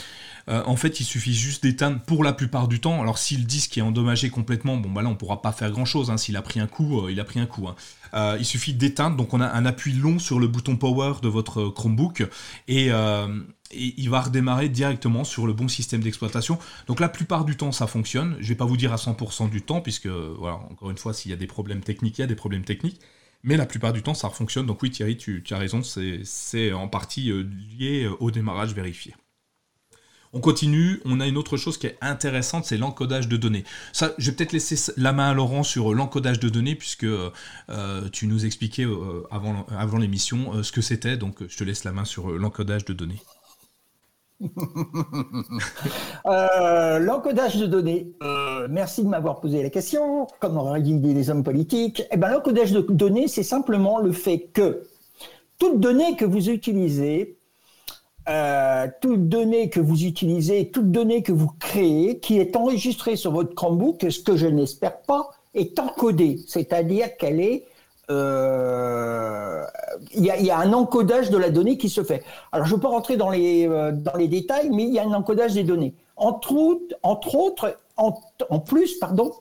Euh, en fait, il suffit juste d'éteindre pour la plupart du temps. Alors, si le disque est endommagé complètement, bon, bah là, on pourra pas faire grand chose. Hein. S'il a pris un coup, euh, il a pris un coup. Hein. Euh, il suffit d'éteindre. Donc, on a un appui long sur le bouton Power de votre Chromebook et, il va redémarrer directement sur le bon système d'exploitation. Donc, la plupart du temps, ça fonctionne. Je vais pas vous dire à 100% du temps, puisque, voilà, encore une fois, s'il y a des problèmes techniques, il y a des problèmes techniques. Mais la plupart du temps, ça fonctionne. Donc oui, Thierry, tu, tu as raison, c'est en partie lié au démarrage vérifié. On continue, on a une autre chose qui est intéressante, c'est l'encodage de données. Ça, je vais peut-être laisser la main à Laurent sur l'encodage de données, puisque euh, tu nous expliquais euh, avant, l'émission euh, ce que c'était, donc je te laisse la main sur l'encodage de données. l'encodage de données, merci de m'avoir posé la question, comme aurait dit les hommes politiques? Eh ben, l'encodage de données, c'est simplement le fait que toute donnée que vous utilisez euh, toute donnée que vous utilisez, toute donnée que vous créez, qui est enregistrée sur votre Chromebook, ce que je n'espère pas, est encodée. C'est-à-dire qu'elle est euh, il y, a, un encodage de la donnée qui se fait. Alors, je peux rentrer dans les, euh, dans les détails, mais il y a un encodage des données. Entre, autres, entre autres, en, en plus, pardon,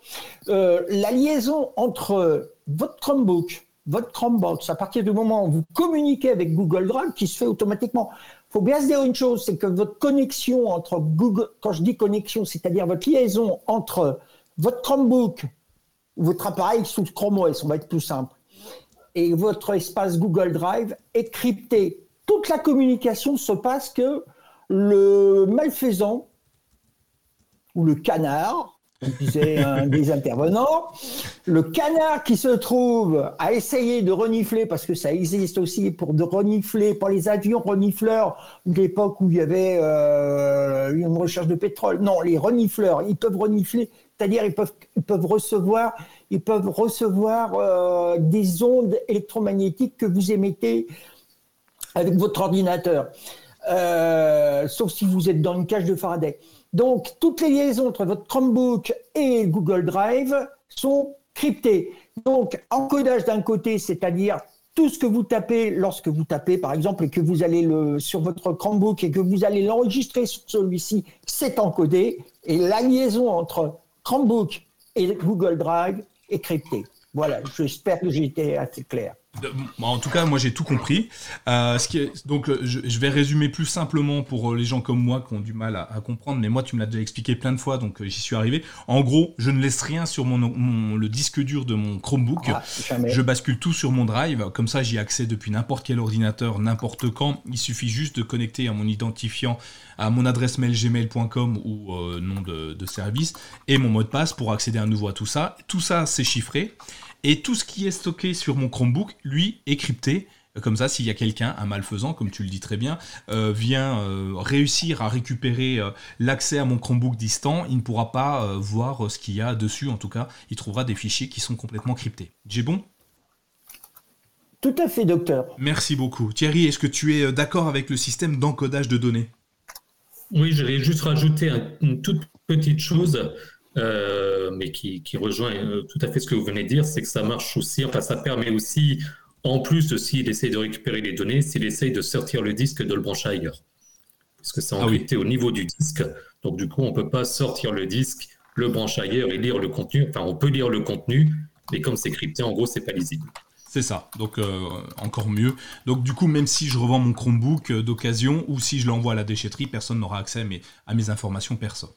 la liaison entre votre Chromebook, votre Chromebox, à partir du moment où vous communiquez avec Google Drive, qui se fait automatiquement faut bien se dire une chose, c'est que votre connexion entre Google, quand je dis connexion, c'est-à-dire votre liaison entre votre Chromebook ou votre appareil sous Chrome OS, on va être plus simple, et votre espace Google Drive est crypté. Toute la communication se passe que le malfaisant ou le canard disait un des intervenants. Le canard qui se trouve à essayer de renifler, parce que ça existe aussi pour de renifler, pour les avions renifleurs l'époque où il y avait euh, une recherche de pétrole. Non, les renifleurs, ils peuvent renifler, c'est-à-dire ils peuvent, ils peuvent recevoir, ils peuvent recevoir euh, des ondes électromagnétiques que vous émettez avec votre ordinateur, euh, sauf si vous êtes dans une cage de Faraday. Donc, toutes les liaisons entre votre Chromebook et Google Drive sont cryptées. Donc, encodage d'un côté, c'est-à-dire tout ce que vous tapez lorsque vous tapez, par exemple, et que vous allez le, sur votre Chromebook et que vous allez l'enregistrer sur celui-ci, c'est encodé. Et la liaison entre Chromebook et Google Drive est cryptée. Voilà, j'espère que j'ai été assez clair. En tout cas, moi j'ai tout compris. Euh, ce qui est, donc, euh, je, vais résumer plus simplement pour euh, les gens comme moi qui ont du mal à, comprendre, mais moi tu me l'as déjà expliqué plein de fois, donc j'y suis arrivé. En gros, je ne laisse rien sur mon, le disque dur de mon Chromebook. Ah, je bascule tout sur mon drive, comme ça j'y accède depuis n'importe quel ordinateur, n'importe quand. Il suffit juste de connecter à mon identifiant à mon adresse mail gmail.com ou nom de, de service et mon mot de passe pour accéder à nouveau à tout ça. Tout ça c'est chiffré. Et tout ce qui est stocké sur mon Chromebook, lui, est crypté. Comme ça, s'il y a quelqu'un, un malfaisant, comme tu le dis très bien, euh, vient euh, réussir à récupérer euh, l'accès à mon Chromebook distant, il ne pourra pas voir ce qu'il y a dessus. En tout cas, il trouvera des fichiers qui sont complètement cryptés. J'ai bon? Tout à fait, docteur. Merci beaucoup. Thierry, est-ce que tu es d'accord avec le système d'encodage de données? Oui, je vais juste rajouter une toute petite chose. Euh, mais qui, rejoint euh, tout à fait ce que vous venez de dire, c'est que ça marche aussi, enfin ça permet aussi, en plus de s'il essaye de récupérer les données, s'il essaye de sortir le disque de le brancher ailleurs. Parce que c'est encrypté ah au niveau du disque, donc du coup on ne peut pas sortir le disque, le brancher ailleurs et lire le contenu, enfin on peut lire le contenu, mais comme c'est crypté, en gros c'est pas lisible. C'est ça, donc euh, encore mieux. Donc du coup, même si je revends mon Chromebook d'occasion ou si je l'envoie à la déchetterie, personne n'aura accès à mes, à mes informations perso.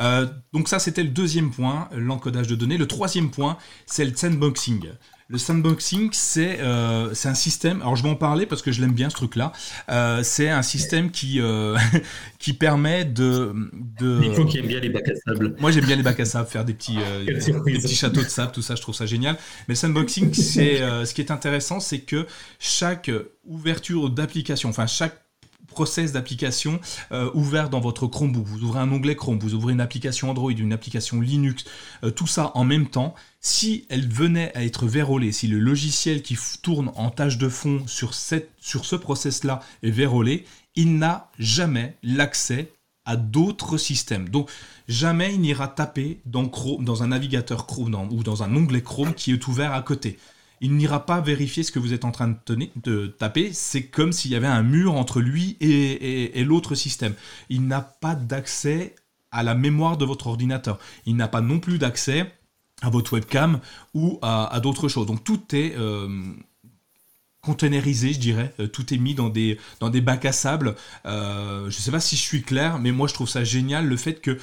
Euh, donc ça, c'était le deuxième point, l'encodage de données. Le troisième point, c'est le sandboxing. Le sandboxing, c'est euh, un système. Alors je vais en parler parce que je l'aime bien ce truc-là. Euh, c'est un système qui euh, qui permet de. de... Il faut qu'il aime bien les bacs à sable. Moi j'aime bien les bacs à sable, faire des petits des petits châteaux de sable, tout ça, je trouve ça génial. Mais le sandboxing, c'est ce qui est intéressant, c'est que chaque ouverture d'application, enfin chaque process d'application euh, ouvert dans votre Chromebook. Vous ouvrez un onglet Chrome, vous ouvrez une application Android, une application Linux, euh, tout ça en même temps. Si elle venait à être vérolée, si le logiciel qui tourne en tâche de fond sur, ce process-là est vérolé, il n'a jamais l'accès à d'autres systèmes. Donc jamais il n'ira taper dans, Chrome, dans un navigateur Chrome ou dans un onglet Chrome qui est ouvert à côté il n'ira pas vérifier ce que vous êtes en train de, taper. C'est comme s'il y avait un mur entre lui et, l'autre système. Il n'a pas d'accès à la mémoire de votre ordinateur. Il n'a pas non plus d'accès à votre webcam ou à, d'autres choses. Donc tout est euh, containerisé, je dirais. Euh, tout est mis dans des, dans des bacs à sable. Euh, je ne sais pas si je suis clair, mais moi je trouve ça génial le fait que,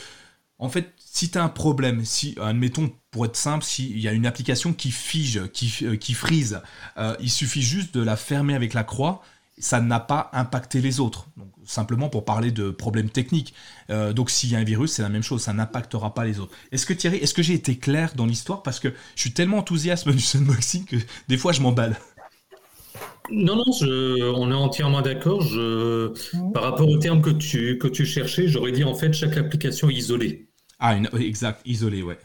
en fait, si tu as un problème, si, admettons, pour être simple, s'il y a une application qui fige, qui, euh, frise, euh, il suffit juste de la fermer avec la croix, ça n'a pas impacté les autres. Donc, simplement pour parler de problèmes techniques. Euh, donc s'il y a un virus, c'est la même chose, ça n'impactera pas les autres. Est-ce que Thierry, est-ce que j'ai été clair dans l'histoire? Parce que je suis tellement enthousiaste du unboxing que des fois je m'emballe. Non, non, on est entièrement d'accord. par rapport au terme que tu, que tu cherchais, j'aurais dit en fait chaque application isolée. Ah, exact, isolé, ouais.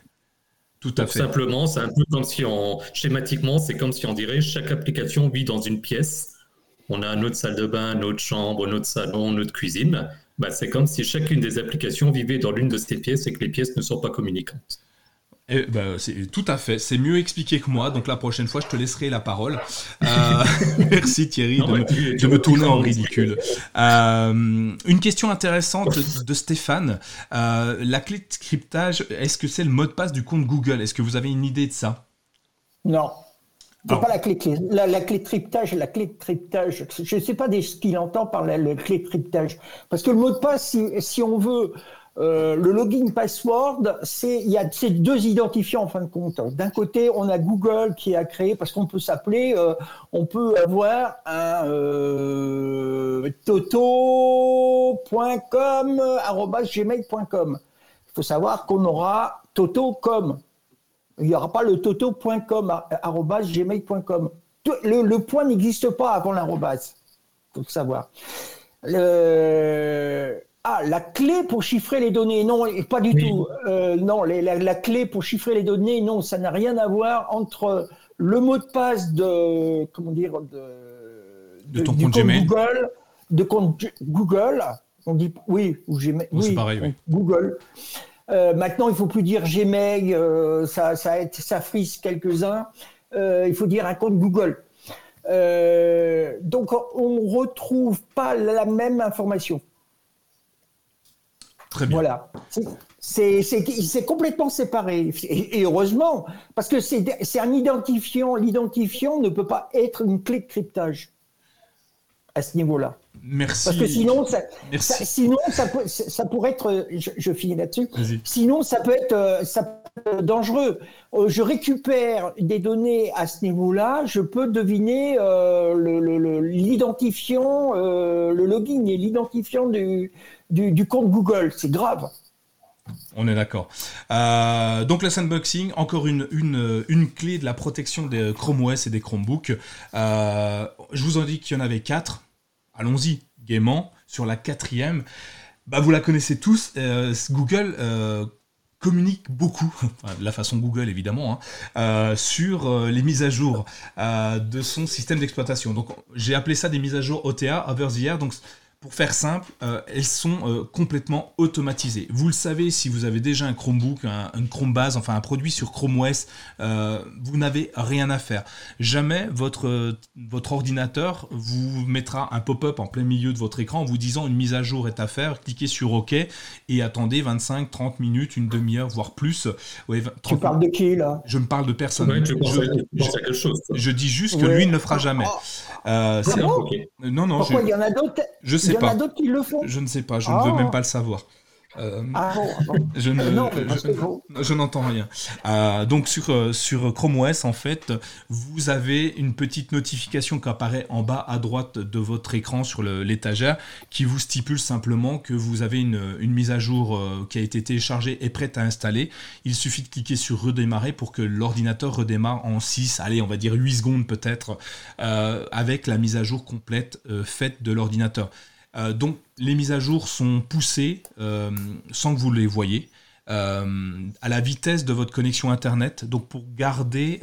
Tout à fait. Simplement, c'est un peu comme si on, schématiquement, c'est comme si on dirait chaque application vit dans une pièce. On a notre salle de bain, notre chambre, notre salon, notre cuisine. Bah, c'est comme si chacune des applications vivait dans l'une de ces pièces et que les pièces ne sont pas communicantes. Eh ben, c'est tout à fait. C'est mieux expliqué que moi. Donc la prochaine fois, je te laisserai la parole. Euh, merci Thierry de, me, tourner en ridicule. Euh, une question intéressante de, Stéphane. Euh, la clé de cryptage, est-ce que c'est le mot de passe du compte Google? Est-ce que vous avez une idée de ça? Non. C'est pas la clé, la, la, clé de cryptage, la clé de cryptage. Je ne sais pas ce qu'il entend par la, clé de cryptage. Parce que le mot de passe, si, si on veut euh, le login password, c'est il y a ces deux identifiants en fin de compte. D'un côté, on a Google qui a créé parce qu'on peut s'appeler, euh, on peut avoir un euh, toto.com gmail.com. Il faut savoir qu'on aura toto.com. Il n'y aura pas le toto.com gmail.com. Le, le point n'existe pas avant l'arrobase. Il faut savoir. Le ah, la clé pour chiffrer les données, non, pas du tout. Euh, non, la, clé pour chiffrer les données, non, ça n'a rien à voir entre le mot de passe de, comment dire, de, ton compte, Gmail. Google, de compte Google. On dit oui, ou Gmail. oui, pareil, oui. Google. Euh, maintenant, il ne faut plus dire Gmail, euh, ça, ça, ça frise quelques-uns. il faut dire un compte Google. donc, on ne retrouve pas la même information. Voilà. C'est complètement séparé. Et, heureusement, parce que c'est un identifiant. L'identifiant ne peut pas être une clé de cryptage à ce niveau-là. Merci. Parce que sinon, ça, sinon ça, pourrait être. Je, finis là-dessus. Sinon, ça peut être, euh, ça dangereux. Euh, je récupère des données à ce niveau-là. Je peux deviner euh, l'identifiant, le, login et l'identifiant du, du, compte Google. C'est grave. On est d'accord. Euh, donc le sandboxing, encore une, une, clé de la protection des Chrome OS et des Chromebooks. Euh, je vous en dis qu'il y en avait quatre. Allons-y, gaiement. Sur la quatrième, bah, vous la connaissez tous. Euh, Google communique beaucoup, de la façon Google évidemment, hein, sur les mises à jour de son système d'exploitation. Donc j'ai appelé ça des mises à jour OTA, over the air. Donc pour faire simple, euh, elles sont euh, complètement automatisées. Vous le savez, si vous avez déjà un Chromebook, un, Chrome base, enfin un produit sur Chrome OS, euh, vous n'avez rien à faire. Jamais votre, votre ordinateur vous mettra un pop-up en plein milieu de votre écran en vous disant une mise à jour est à faire, cliquez sur OK et attendez 25, 30 minutes, une demi-heure, voire plus. tu parles de qui là? Je me parle de personne. je, dis juste que lui ne le fera jamais. Ah non, non. Pourquoi il y en a d'autres Je sais il y en a d'autres qui le font. Je ne sais pas, je ne veux même ah. pas le savoir. Euh, ah je, n'entends rien. Euh, donc sur, euh, sur Chrome OS, en fait, vous avez une petite notification qui apparaît en bas à droite de votre écran sur l'étagère qui vous stipule simplement que vous avez une, une mise à jour qui a été téléchargée et prête à installer. Il suffit de cliquer sur redémarrer pour que l'ordinateur redémarre en 6, allez, on va dire 8 secondes peut-être, avec la mise à jour complète faite de l'ordinateur. donc les mises à jour sont poussées sans que vous les voyez. à la vitesse de votre connexion Internet, donc pour garder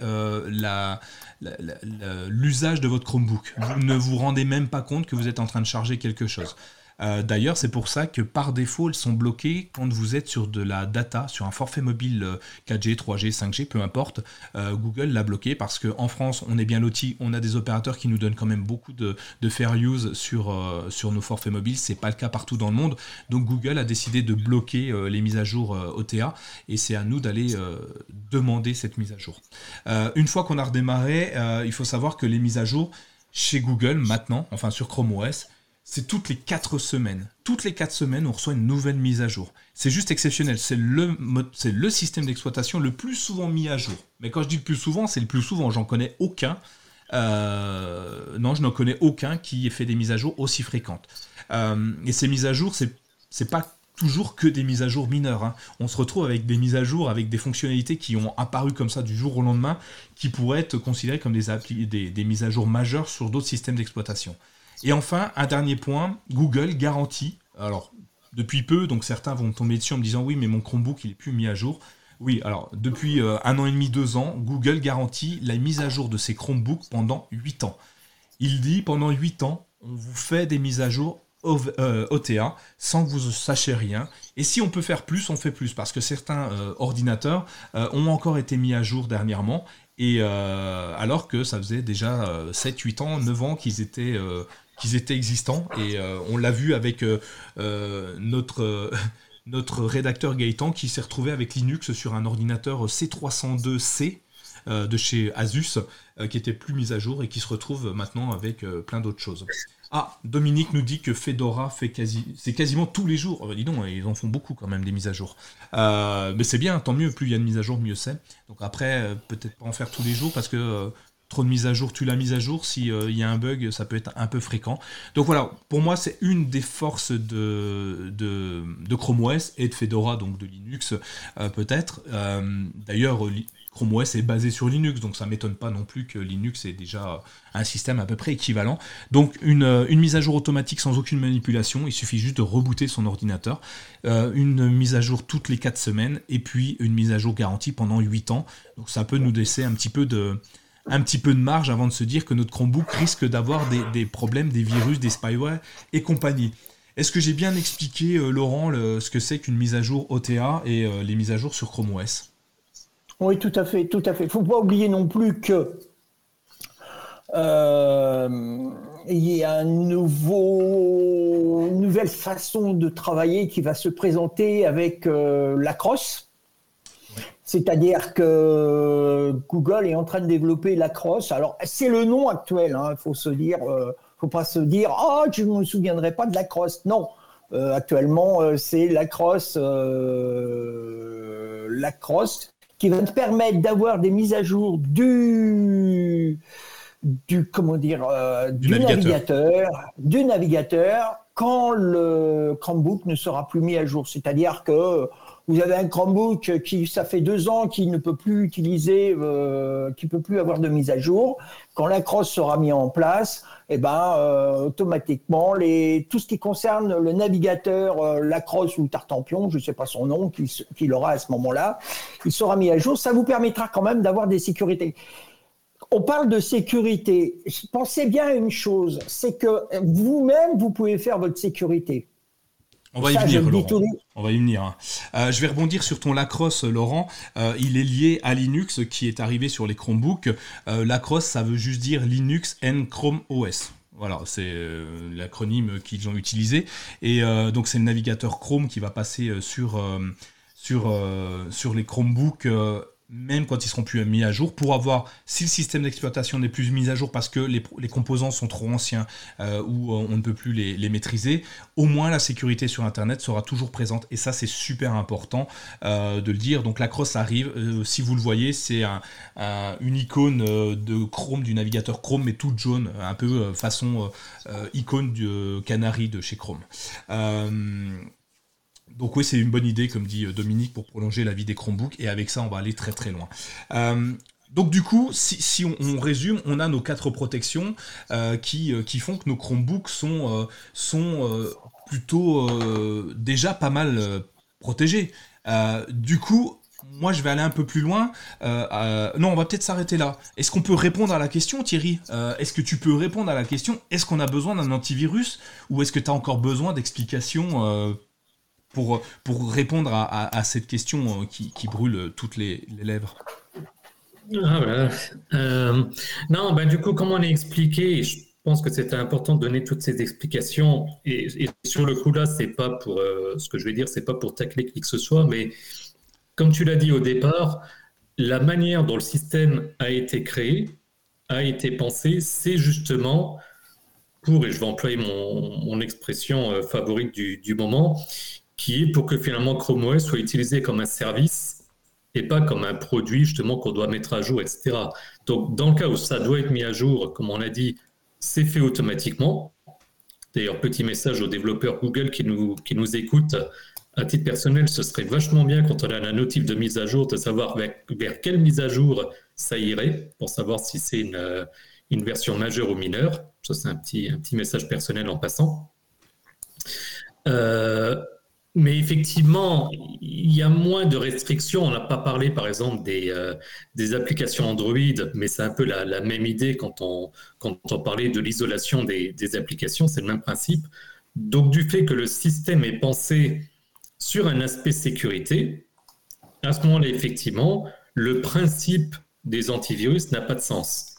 l'usage de votre Chromebook. Vous ne vous rendez même pas compte que vous êtes en train de charger quelque chose. Euh, d'ailleurs, c'est pour ça que par défaut, elles sont bloquées quand vous êtes sur de la data, sur un forfait mobile 4G, 3G, 5G, peu importe. Euh, Google l'a bloqué parce qu'en France, on est bien loti, on a des opérateurs qui nous donnent quand même beaucoup de, fair use sur, euh, sur nos forfaits mobiles. C'est pas le cas partout dans le monde. Donc Google a décidé de bloquer les mises à jour OTA et c'est à nous d'aller demander cette mise à jour. une fois qu'on a redémarré, il faut savoir que les mises à jour chez Google maintenant, enfin sur Chrome OS, c'est toutes les 4 semaines. Toutes les 4 semaines, on reçoit une nouvelle mise à jour. C'est juste exceptionnel. C'est le, système d'exploitation le plus souvent mis à jour. Mais quand je dis le plus souvent, c'est le plus souvent. J'en connais aucun. Euh, non, je n'en connais aucun qui ait fait des mises à jour aussi fréquentes. Euh, et ces mises à jour, c'est, c'est pas toujours que des mises à jour mineures. Hein. On se retrouve avec des mises à jour, avec des fonctionnalités qui ont apparu comme ça du jour au lendemain, qui pourraient être considérées comme des mises à jour majeures sur d'autres systèmes d'exploitation. Et enfin, un dernier point, Google garantit, alors depuis peu, donc certains vont tomber dessus en me disant oui, mais mon Chromebook il est plus mis à jour. Oui, alors depuis euh, un an et demi, deux ans, Google garantit la mise à jour de ses Chromebooks pendant 8 ans. Il dit pendant 8 ans, on vous fait des mises à jour OTA euh, sans que vous sachiez rien. Et si on peut faire plus, on fait plus parce que certains euh, ordinateurs ont encore été mis à jour dernièrement. Et alors que ça faisait déjà 7, 8 ans, 9 ans qu'ils étaient qu'ils étaient existants. Et euh, on l'a vu avec euh, euh, notre notre rédacteur Gaëtan qui s'est retrouvé avec Linux sur un ordinateur C302C de chez Asus qui était plus mis à jour et qui se retrouve maintenant avec plein d'autres choses. Ah, Dominique nous dit que Fedora fait quasi, c'est quasiment tous les jours. Oh, dis donc, ils en font beaucoup quand même des mises à jour. mais c'est bien, tant mieux. Plus il y a de mises à jour, mieux c'est. Donc après, peut-être pas en faire tous les jours parce que trop de mise à jour, tu la mise à jour. S'il euh, y a un bug, ça peut être un peu fréquent. Donc voilà, pour moi, c'est une des forces de, de, Chrome OS et de Fedora, donc de Linux euh, peut-être. Euh, d'ailleurs, Chrome OS est basé sur Linux, donc ça m'étonne pas non plus que Linux ait déjà un système à peu près équivalent. Donc une, une, mise à jour automatique sans aucune manipulation, il suffit juste de rebooter son ordinateur. une mise à jour toutes les 4 semaines, et puis une mise à jour garantie pendant 8 ans. Donc ça peut nous laisser un petit peu de marge avant de se dire que notre Chromebook risque d'avoir des, problèmes, des virus, des spyware et compagnie. Est-ce que j'ai bien expliqué, euh, Laurent, ce que c'est qu'une mise à jour OTA et euh, les mises à jour sur Chrome OS Oui, tout à fait, tout à fait. Il ne faut pas oublier non plus que euh, il y a une nouvelle façon de travailler qui va se présenter avec la crosse. C'est-à-dire que Google est en train de développer la crosse. Alors, c'est le nom actuel, il hein, faut se dire, euh, pas se dire, oh, je ne me souviendrai pas de la crosse. Non, euh, actuellement, euh, c'est la crosse, la crosse qui va te permettre d'avoir des mises à jour du, du comment dire, du, navigateur. du navigateur quand le Chromebook ne sera plus mis à jour. C'est-à-dire que vous avez un Chromebook qui, ça fait deux ans, qui ne peut plus utiliser, euh, qui peut plus avoir de mise à jour. Quand la crosse sera mise en place, eh ben, euh, automatiquement, les, tout ce qui concerne le navigateur, euh, la crosse ou Tartampion, je ne sais pas son nom, qu'il aura à ce moment-là, il sera mis à jour. Ça vous permettra quand même d'avoir des sécurités. On parle de sécurité. Pensez bien à une chose, c'est que vous-même, vous pouvez faire votre sécurité. On va y venir, Laurent. On va y venir. Hein. Euh, je vais rebondir sur ton Lacrosse, Laurent. Euh, il est lié à Linux qui est arrivé sur les Chromebooks. Euh, Lacrosse, ça veut juste dire Linux and Chrome OS. Voilà, c'est l'acronyme qu'ils ont utilisé. Et donc c'est le navigateur Chrome qui va passer sur, sur, sur les Chromebooks même quand ils seront plus mis à jour, pour avoir, si le système d'exploitation n'est plus mis à jour parce que les, composants sont trop anciens euh, ou euh, on ne peut plus les, maîtriser, au moins la sécurité sur Internet sera toujours présente. Et ça, c'est super important euh, de le dire. Donc la crosse arrive, si vous le voyez, c'est une icône de Chrome, du navigateur Chrome, mais toute jaune, un peu façon icône du Canary de chez Chrome. Donc oui, c'est une bonne idée, comme dit euh, Dominique, pour prolonger la vie des Chromebooks. Et avec ça, on va aller très très loin. Euh, Donc du coup, si, on, résume, on a nos quatre protections qui, qui font que nos Chromebooks sont, plutôt déjà pas mal protégés. du coup, moi, je vais aller un peu plus loin. Euh, euh, non, on va peut-être s'arrêter là. Est-ce qu'on peut répondre à la question, Thierry? Euh, Est-ce que tu peux répondre à la question Est-ce qu'on a besoin d'un antivirus Ou est-ce que tu as encore besoin d'explications pour, pour répondre à, cette question qui, brûle toutes les, lèvres ah, Non, bah, du coup, comme on a expliqué, je pense que c'était important de donner toutes ces explications. Et, sur le coup, là, c'est pas pour ce que je vais dire, c'est pas pour tacler qui que ce soit, mais comme tu l'as dit au départ, la manière dont le système a été créé, a été pensé, c'est justement pour, et je vais employer mon, expression euh, favorite du, moment, qui est pour que finalement Chrome OS soit utilisé comme un service et pas comme un produit justement qu'on doit mettre à jour, etc. Donc dans le cas où ça doit être mis à jour, comme on l'a dit, c'est fait automatiquement. D'ailleurs, petit message aux développeurs Google qui nous, qui nous écoutent, à titre personnel, ce serait vachement bien quand on a la notif de mise à jour de savoir vers, quelle mise à jour ça irait pour savoir si c'est une, une, version majeure ou mineure. Ça, c'est un petit, un petit message personnel en passant. Euh, mais effectivement, il y a moins de restrictions. On n'a pas parlé, par exemple, des, euh, applications Android, mais c'est un peu la, la, même idée quand on, quand on parlait de l'isolation des, des applications. C'est le même principe. Donc, du fait que le système est pensé sur un aspect sécurité, à ce moment-là, effectivement, le principe des antivirus n'a pas de sens.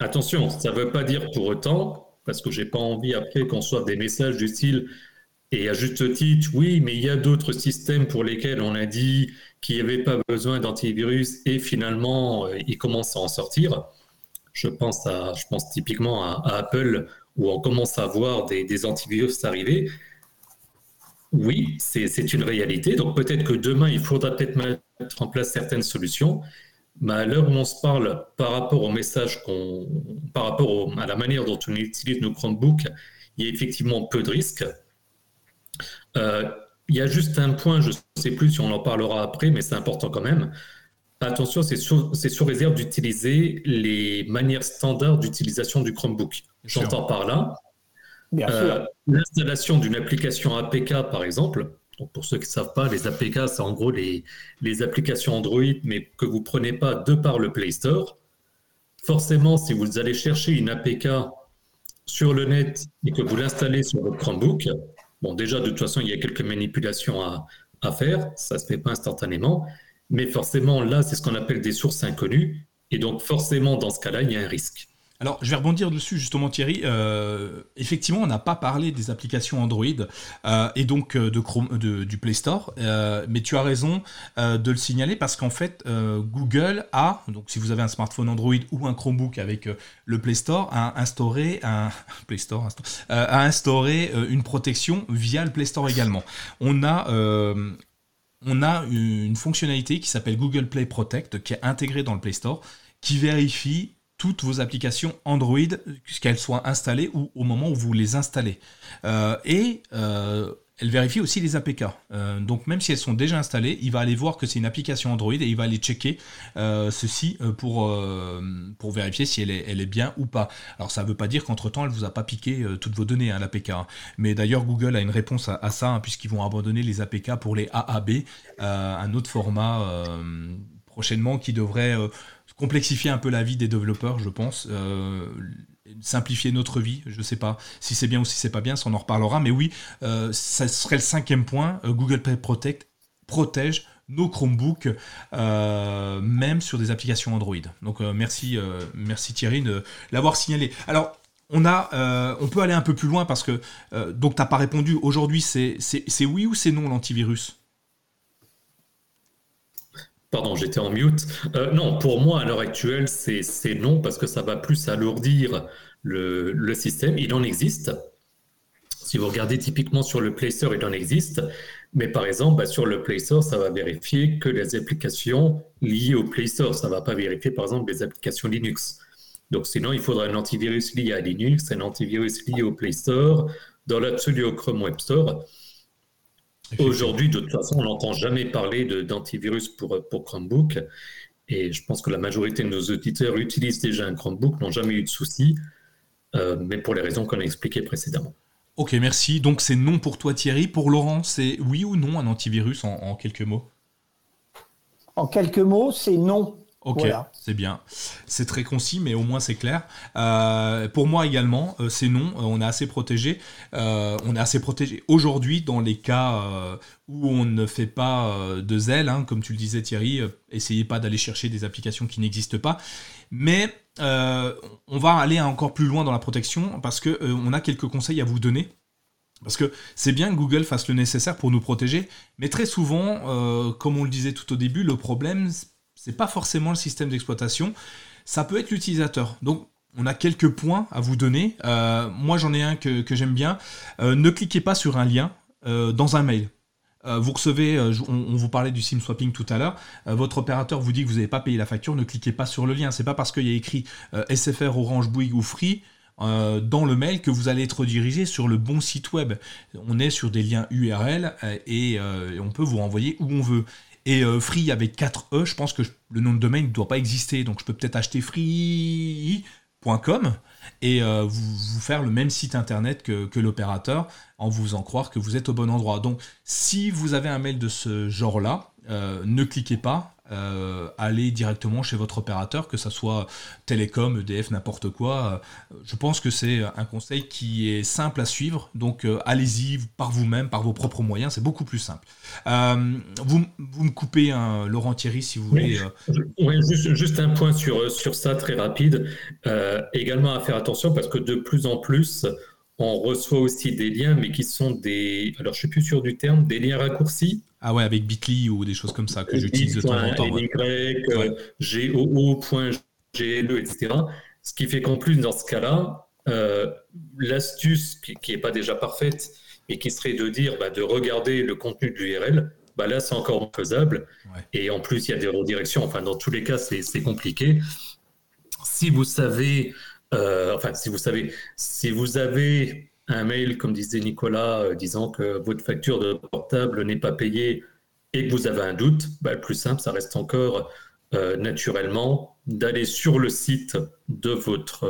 Attention, ça ne veut pas dire pour autant, parce que j'ai pas envie après qu'on soit des messages du style, et à juste titre, oui, mais il y a d'autres systèmes pour lesquels on a dit qu'il n'y avait pas besoin d'antivirus et finalement, euh, ils commencent à en sortir. Je pense, à, je pense typiquement à, Apple où on commence à voir des, antivirus arriver. Oui, c'est une réalité. Donc peut-être que demain, il faudra peut-être mettre en place certaines solutions. Mais à l'heure où on se parle, par rapport au message par rapport à la manière dont on utilise nos Chromebooks, il y a effectivement peu de risques. Euh, il y a juste un point, je ne sais plus si on en parlera après, mais c'est important quand même. Attention, c'est sous, sous, réserve d'utiliser les manières standards d'utilisation du Chromebook. J'entends par là, euh, l'installation d'une application APK, par exemple, pour ceux qui ne savent pas, les APK, c'est en gros les, les, applications Android, mais que vous ne prenez pas de par le Play Store. Forcément, si vous allez chercher une APK sur le net et que vous l'installez sur votre Chromebook, bon, déjà, de toute façon, il y a quelques manipulations à, à faire, ça ne se fait pas instantanément, mais forcément, là, c'est ce qu'on appelle des sources inconnues, et donc forcément, dans ce cas-là, il y a un risque. Alors, je vais rebondir dessus justement, Thierry. Euh, effectivement, on n'a pas parlé des applications Android euh, et donc euh, de Chrome, du Play Store, mais tu as raison de le signaler parce qu'en fait, Google a, donc si vous avez un smartphone Android ou un Chromebook avec le Play Store, a instauré Play Store, a instauré une protection via le Play Store également. On a une fonctionnalité qui s'appelle Google Play Protect qui est intégrée dans le Play Store qui vérifie toutes vos applications Android, qu'elles soient installées ou au moment où vous les installez. Euh, et euh, elle vérifie aussi les APK. Euh, donc même si elles sont déjà installées, il va aller voir que c'est une application Android et il va aller checker ceci pour, pour vérifier si elle est, bien ou pas. Alors ça ne veut pas dire qu'entre-temps, elle ne vous a pas piqué toutes vos données, hein, l'APK. Hein. Mais d'ailleurs, Google a une réponse à, ça, hein, puisqu'ils vont abandonner les APK pour les AAB, un autre format prochainement qui devrait complexifier un peu la vie des développeurs, je pense. Euh, simplifier notre vie, je ne sais pas si c'est bien ou si c'est pas bien, ça on en reparlera, mais oui, euh, ça serait le cinquième point, euh, Google Play Protect protège nos Chromebooks, même sur des applications Android. Donc merci, merci Thierry de l'avoir signalé. Alors, on, a, on peut aller un peu plus loin parce que, donc tu n'as pas répondu, aujourd'hui c'est oui ou c'est non l'antivirus? Pardon, j'étais en mute. Euh, non, pour moi, à l'heure actuelle, c'est non, parce que ça va plus alourdir le, système. Il en existe. Si vous regardez typiquement sur le Play Store, il en existe. Mais par exemple, bah, sur le Play Store, ça va vérifier que les applications liées au Play Store. Ça ne va pas vérifier, par exemple, les applications Linux. Donc sinon, il faudra un antivirus lié à Linux, un antivirus lié au Play Store, dans l'absolu au Chrome Web Store. Aujourd'hui, de toute façon, on n'entend jamais parler d'antivirus pour, pour Chromebook. Et je pense que la majorité de nos auditeurs utilisent déjà un Chromebook, n'ont jamais eu de soucis, mais pour les raisons qu'on a expliquées précédemment. Ok, merci. Donc c'est non pour toi Thierry. Pour Laurent, c'est oui ou non un antivirus en quelques mots? En quelques mots, c'est non. Ok, c'est bien. C'est très concis, mais au moins c'est clair. Euh, pour moi également, euh, c'est non. Euh, on est assez protégé. on est assez protégé aujourd'hui dans les cas où on ne fait pas de zèle, hein, comme tu le disais Thierry. essayez pas d'aller chercher des applications qui n'existent pas. Mais on va aller encore plus loin dans la protection parce que on a quelques conseils à vous donner. Parce que c'est bien que Google fasse le nécessaire pour nous protéger, mais très souvent, comme on le disait tout au début, le problème, c'est pas forcément le système d'exploitation, ça peut être l'utilisateur. Donc on a quelques points à vous donner. Euh, moi j'en ai un que, j'aime bien. Euh, ne cliquez pas sur un lien euh, dans un mail. vous recevez, on, vous parlait du SIM swapping tout à l'heure, votre opérateur vous dit que vous n'avez pas payé la facture, ne cliquez pas sur le lien. C'est pas parce qu'il y a écrit SFR, Orange, Bouygues ou Free dans le mail que vous allez être redirigé sur le bon site web. On est sur des liens URL et on peut vous renvoyer où on veut. Et euh, Free avec 4 E, je pense que le nom de domaine ne doit pas exister. Donc je peux peut-être acheter free.com et euh, vous, faire le même site internet que, l'opérateur en vous faisant croire que vous êtes au bon endroit. Donc si vous avez un mail de ce genre-là, euh, ne cliquez pas, euh, allez directement chez votre opérateur, que ce soit Télécom, EDF, n'importe quoi. Je pense que c'est un conseil qui est simple à suivre, donc euh, allez-y par vous-même, par vos propres moyens, c'est beaucoup plus simple. vous, vous, me coupez, hein, Laurent Thierry, si vous voulez. Oui, juste, un point sur, sur ça très rapide. également à faire attention parce que de plus en plus, on reçoit aussi des liens, mais qui sont des, alors je suis plus sûr du terme, des liens raccourcis. Ah ouais, avec Bitly ou des choses comme ça que j'utilise de temps en temps. Y, GOO.GLE, etc. Ce qui fait qu'en plus, dans ce cas-là, euh, l'astuce qui n'est pas déjà parfaite et qui serait de dire bah, de regarder le contenu de l'URL, bah là, c'est encore faisable. Et en plus, il y a des redirections. Enfin, dans tous les cas, c'est compliqué. Si vous savez euh, enfin, si vous savez, si vous avez un mail, comme disait Nicolas, euh, disant que votre facture de portable n'est pas payée et que vous avez un doute, bah, le plus simple, ça reste encore euh, naturellement d'aller sur le site de votre,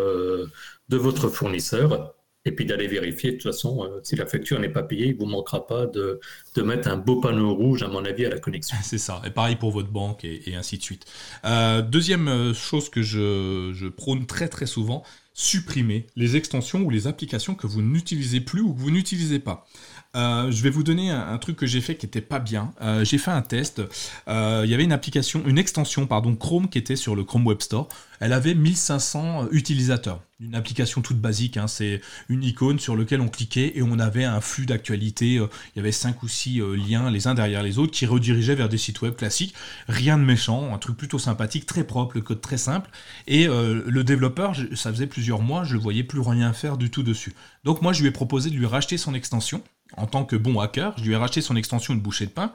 de votre fournisseur et puis d'aller vérifier. De toute façon, euh, si la facture n'est pas payée, il ne vous manquera pas de, mettre un beau panneau rouge, à mon avis, à la connexion. C'est ça. Et pareil pour votre banque et, ainsi de suite. Euh, deuxième euh, chose que je, je, prône très très souvent, supprimer les extensions ou les applications que vous n'utilisez plus ou que vous n'utilisez pas. Euh, je vais vous donner un, truc que j'ai fait qui n'était pas bien. Euh, j'ai fait un test. Euh, il y avait une application, une extension, pardon, Chrome qui était sur le Chrome Web Store. Elle avait 1500 utilisateurs. Une application toute basique, hein. c'est une icône sur laquelle on cliquait et on avait un flux d'actualité. Il y avait 5 ou 6 liens les uns derrière les autres qui redirigeaient vers des sites web classiques. Rien de méchant, un truc plutôt sympathique, très propre, le code très simple. Et le développeur, ça faisait plusieurs mois, je ne voyais plus rien faire du tout dessus. Donc moi, je lui ai proposé de lui racheter son extension en tant que bon hacker, je lui ai racheté son extension une bouchée de pain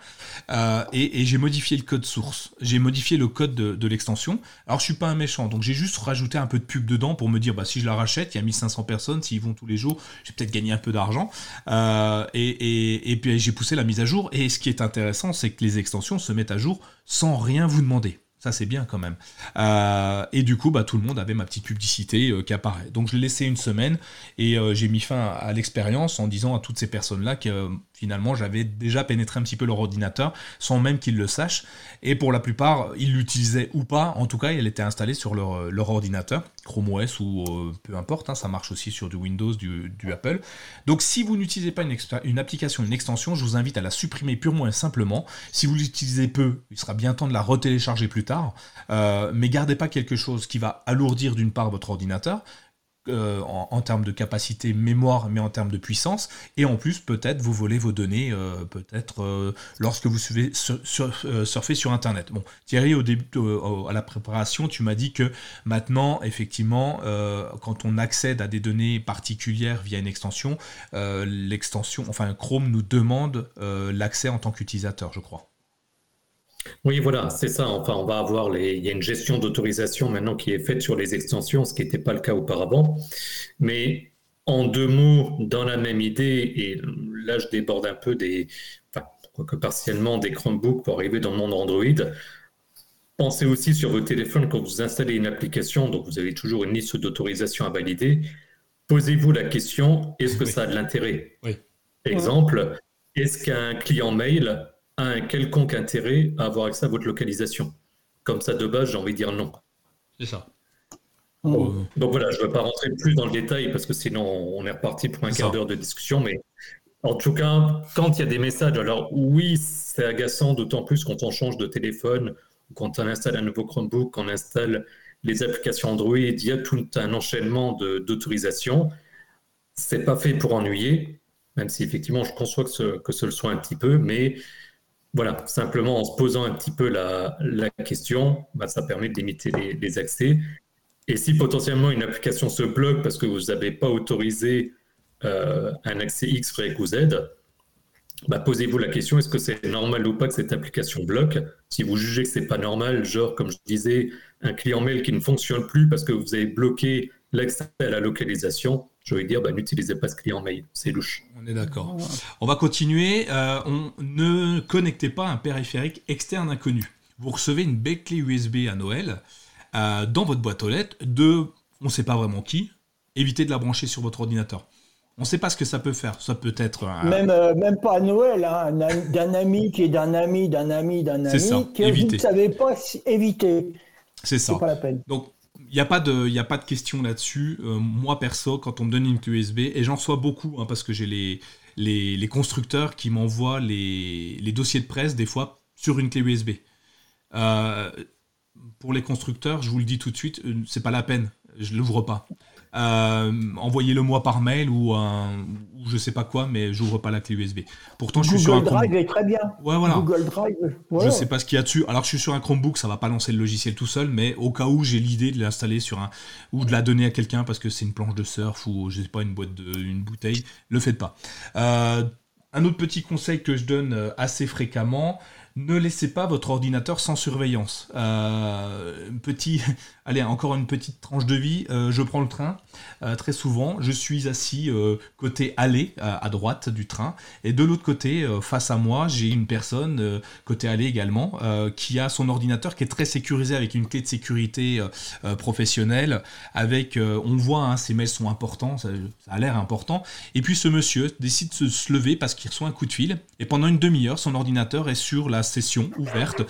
euh, et, j'ai modifié le code source. J'ai modifié le code de, l'extension. Alors je suis pas un méchant, donc j'ai juste rajouté un peu de pub dedans pour me dire bah si je la rachète, il y a 1500 personnes, s'ils vont tous les jours, j'ai peut-être gagné un peu d'argent. Euh, et, et puis j'ai poussé la mise à jour. Et ce qui est intéressant, c'est que les extensions se mettent à jour sans rien vous demander. Ça, c'est bien quand même. Euh, et du coup, bah, tout le monde avait ma petite publicité euh, qui apparaît. Donc, je l'ai laissé une semaine et euh, j'ai mis fin à, l'expérience en disant à toutes ces personnes-là que finalement, j'avais déjà pénétré un petit peu leur ordinateur sans même qu'ils le sachent. Et pour la plupart, ils l'utilisaient ou pas. En tout cas, elle était installée sur leur, leur ordinateur, Chrome OS ou peu importe. Hein, ça marche aussi sur du Windows, du, Apple. Donc, si vous n'utilisez pas une, une application, une extension, je vous invite à la supprimer purement et simplement. Si vous l'utilisez peu, il sera bien temps de la retélécharger plus tard euh, mais gardez pas quelque chose qui va alourdir d'une part votre ordinateur, euh, en, termes de capacité mémoire, mais en termes de puissance. Et en plus, peut-être vous volez vos données, euh, peut-être lorsque vous suivez, surfez sur Internet. Bon, Thierry, au début, à la préparation, tu m'as dit que maintenant, effectivement, quand on accède à des données particulières via une extension, l'extension, enfin Chrome nous demande l'accès en tant qu'utilisateur, je crois. Oui, voilà, c'est ça. Enfin, on va avoir les. Il y a une gestion d'autorisation maintenant qui est faite sur les extensions, ce qui n'était pas le cas auparavant. Mais en deux mots, dans la même idée, et là je déborde un peu des, enfin, quoique partiellement des Chromebooks pour arriver dans le monde Android. pensez aussi sur votre téléphone quand vous installez une application, donc vous avez toujours une liste d'autorisation à valider. Posez-vous la question est-ce que ça a de l'intérêt? Exemple, est-ce qu'un client mail a un quelconque intérêt à avoir accès à votre localisation Comme ça, de base, j'ai envie de dire non. C'est ça. Donc, voilà, je ne vais pas rentrer plus dans le détail parce que sinon on est reparti pour un quart d'heure de discussion. Mais en tout cas, quand il y a des messages, alors oui, c'est agaçant, d'autant plus quand on change de téléphone, quand on installe un nouveau Chromebook, qu'on installe les applications Android, il y a tout un enchaînement d'autorisation. C'est pas fait pour ennuyer, même si effectivement je conçois que ce, que ce le soit un petit peu, mais voilà, simplement en se posant un petit peu la, question, bah, ça permet de limiter les, accès. Et si potentiellement une application se bloque parce que vous n'avez pas autorisé euh, un accès X, Y ou Z, bah, posez-vous la question est-ce que c'est normal ou pas que cette application bloque? Si vous jugez que c'est pas normal, genre comme je disais, un client mail qui ne fonctionne plus parce que vous avez bloqué l'accès à la localisation, je vais dire, bah, n'utilisez pas ce client mail, c'est louche. On est d'accord. On va continuer. Euh, on ne connectez pas un périphérique externe inconnu. Vous recevez une belle clé USB à Noël euh, dans votre boîte aux lettres de, on ne sait pas vraiment qui. Évitez de la brancher sur votre ordinateur. On ne sait pas ce que ça peut faire. Ça peut être. Même, euh, même pas à Noël, hein, d'un ami qui est d'un ami, d'un ami, d'un ami, ça. que vous ne savez pas éviter. C'est ça. pas la peine. Donc, n'y a, pas de, pas de question là-dessus. Euh, moi, perso, quand on me donne une clé USB, et j'en reçois beaucoup, hein, parce que j'ai les, constructeurs qui m'envoient les, dossiers de presse, des fois, sur une clé USB. Euh, pour les constructeurs, je vous le dis tout de suite, euh, c'est pas la peine. Je l'ouvre pas. Euh, envoyez-le-moi par mail ou, un, ou je sais pas quoi, mais j'ouvre pas la clé USB. Pourtant, je suis sur un Drive est très bien. Ouais, voilà. Google Drive. Je sais pas ce qu'il y a dessus. Alors, je suis sur un Chromebook, ça va pas lancer le logiciel tout seul, mais au cas où j'ai l'idée de l'installer sur un ou de la donner à quelqu'un parce que c'est une planche de surf ou je sais pas une boîte de une bouteille, le faites pas. Euh, un autre petit conseil que je donne euh, assez fréquemment, ne laissez pas votre ordinateur sans surveillance. Euh, petit, allez, encore une petite tranche de vie. Euh, je prends le train euh, très souvent. Je suis assis côté allée à droite du train, et de l'autre côté, face à moi, j'ai une personne côté allée également qui a son ordinateur qui est très sécurisé avec une clé de sécurité professionnelle. Avec, on voit, hein, ces mails sont importants, ça, a l'air important. Et puis ce monsieur décide de se lever parce qu'il reçoit un coup de fil, et pendant une demi-heure, son ordinateur est sur la session ouverte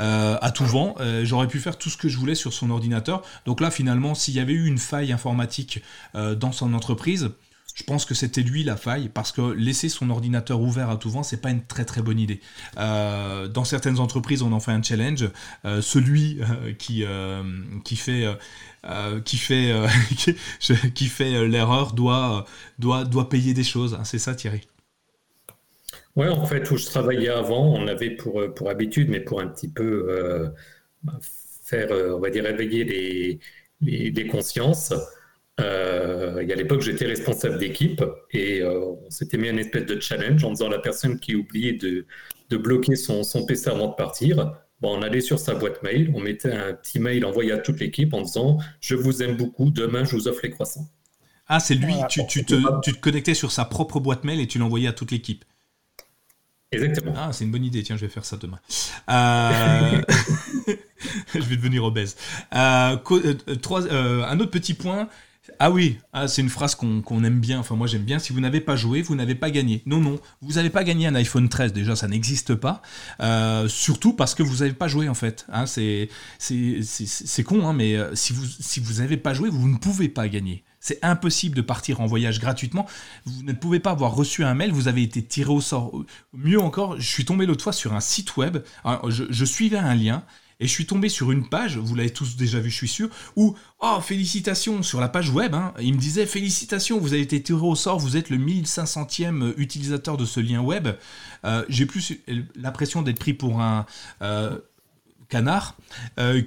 euh, à tout vent. Euh, j'aurais pu faire tout ce que je voulais sur son ordinateur. Donc là, finalement, s'il y avait eu une faille informatique euh, dans son entreprise, je pense que c'était lui la faille parce que laisser son ordinateur ouvert à tout vent, c'est pas une très très bonne idée. dans certaines entreprises, on en fait un challenge. celui qui qui fait qui fait qui fait l'erreur doit doit doit payer des choses. Hein, c'est ça, Thierry? Oui, en fait, où je travaillais avant, on avait pour, euh, pour habitude, mais pour un petit peu euh, bah, faire, euh, on va dire, réveiller les, les, consciences. Euh, à l'époque, j'étais responsable d'équipe et on s'était mis un espèce de challenge en disant la personne qui oubliait de, de bloquer son, son, PC avant de partir, bon, on allait sur sa boîte mail, on mettait un petit mail envoyé à toute l'équipe en disant Je vous aime beaucoup, demain je vous offre les croissants. Ah, c'est lui, tu, tu, te, tu te connectais sur sa propre boîte mail et tu l'envoyais à toute l'équipe. Exactement. Ah, c'est une bonne idée. Tiens, je vais faire ça demain. Euh, je vais devenir obèse. Euh, euh, un autre petit point. Ah oui, ah, c'est une phrase qu'on aime bien, enfin moi j'aime bien, si vous n'avez pas joué, vous n'avez pas gagné. Non, non, vous n'avez pas gagné un iPhone 13, déjà ça n'existe pas, surtout parce que vous n'avez pas joué en fait. Hein, c'est con, hein, mais si vous si vous n'avez pas joué, vous ne pouvez pas gagner. C'est impossible de partir en voyage gratuitement. Vous ne pouvez pas avoir reçu un mail, vous avez été tiré au sort. Mieux encore, je suis tombé l'autre fois sur un site web, je, suivais un lien, et je suis tombé sur une page, vous l'avez tous déjà vu, je suis sûr, où, oh, félicitations, sur la page web, hein, il me disait, félicitations, vous avez été tiré au sort, vous êtes le 1500e utilisateur de ce lien web. Euh, j'ai plus l'impression d'être pris pour un... Euh, canard euh,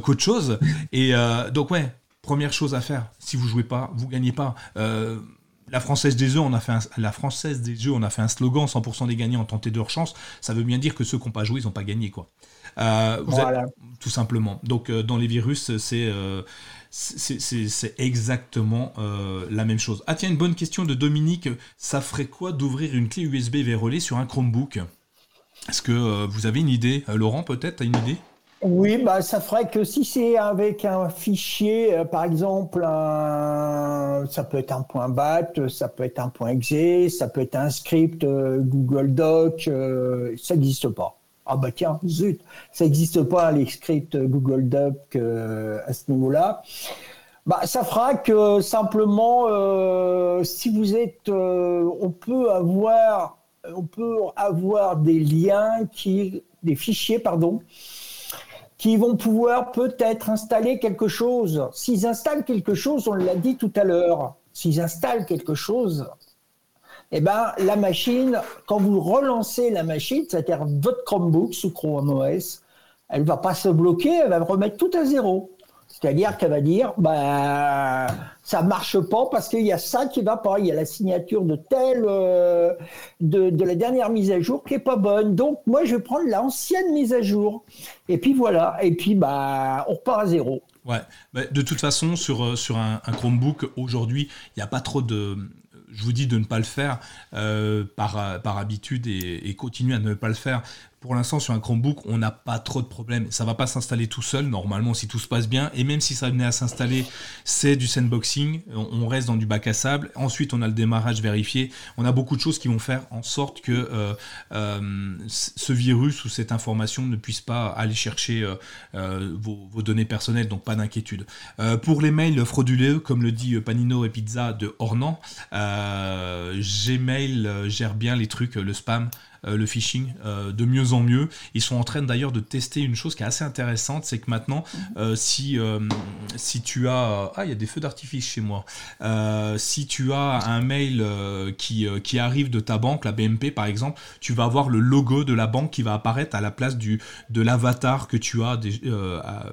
qu'autre chose et donc ouais première chose à faire, si vous jouez pas, vous gagnez pas. Euh, la française des jeux, on a fait un, la française des jeux, on a fait un slogan 100% des gagnants ont tenté leur chance. Ça veut bien dire que ceux qui n'ont pas joué, ils n'ont pas gagné quoi. Euh, tout simplement. Donc euh, dans les virus, c'est c'est exactement la même chose. Ah tiens, une bonne question de Dominique. Ça ferait quoi d'ouvrir une clé USB verrouillée sur un Chromebook? Est-ce que vous avez une idée? Laurent, peut-être, une idée? Oui, bah, ça ferait que si c'est avec un fichier, euh, par exemple, ça peut être un .bat, ça peut être un point .exe, ça peut être un script euh, Google Doc, euh, ça n'existe pas. Ah bah tiens, zut, ça n'existe pas les scripts Google Doc à ce niveau-là. Bah, ça fera que simplement, si vous êtes, on peut avoir, on peut avoir des liens qui, des fichiers, pardon, qui vont pouvoir peut-être installer quelque chose. S'ils installent quelque chose, on l'a dit tout à l'heure, s'ils installent quelque chose, eh ben, la machine, quand vous relancez la machine, c'est-à-dire votre Chromebook sous Chrome OS, elle va pas se bloquer, elle va remettre tout à zéro. C'est-à-dire qu'elle va dire, bah, ça marche pas parce qu'il y a ça qui va pas. Il y a la signature de telle, euh, de, la dernière mise à jour qui est pas bonne. Donc, moi, je vais prendre l'ancienne mise à jour. Et puis voilà. Et puis, bah, on repart à zéro. Ouais. de toute façon, sur, euh, sur un, Chromebook, aujourd'hui, il n'y a pas trop de, je vous dis de ne pas le faire euh, par, par habitude et, et, continuer à ne pas le faire pour l'instant, sur un Chromebook, on n'a pas trop de problèmes. Ça va pas s'installer tout seul, normalement, si tout se passe bien. Et même si ça venait à s'installer, c'est du sandboxing. On reste dans du bac à sable. Ensuite, on a le démarrage vérifié. On a beaucoup de choses qui vont faire en sorte que euh, euh, ce virus ou cette information ne puisse pas aller chercher euh, vos, données personnelles. Donc, pas d'inquiétude. pour les mails frauduleux, comme le dit Panino et Pizza de Ornan, Gmail gère bien les trucs, le spam. Euh, le phishing euh, de mieux en mieux. Ils sont en train d'ailleurs de tester une chose qui est assez intéressante, c'est que maintenant, euh, si, tu as... Ah, il y a des feux d'artifice chez moi. si tu as un mail qui, arrive de ta banque, la BNP par exemple, tu vas avoir le logo de la banque qui va apparaître à la place de l'avatar que tu as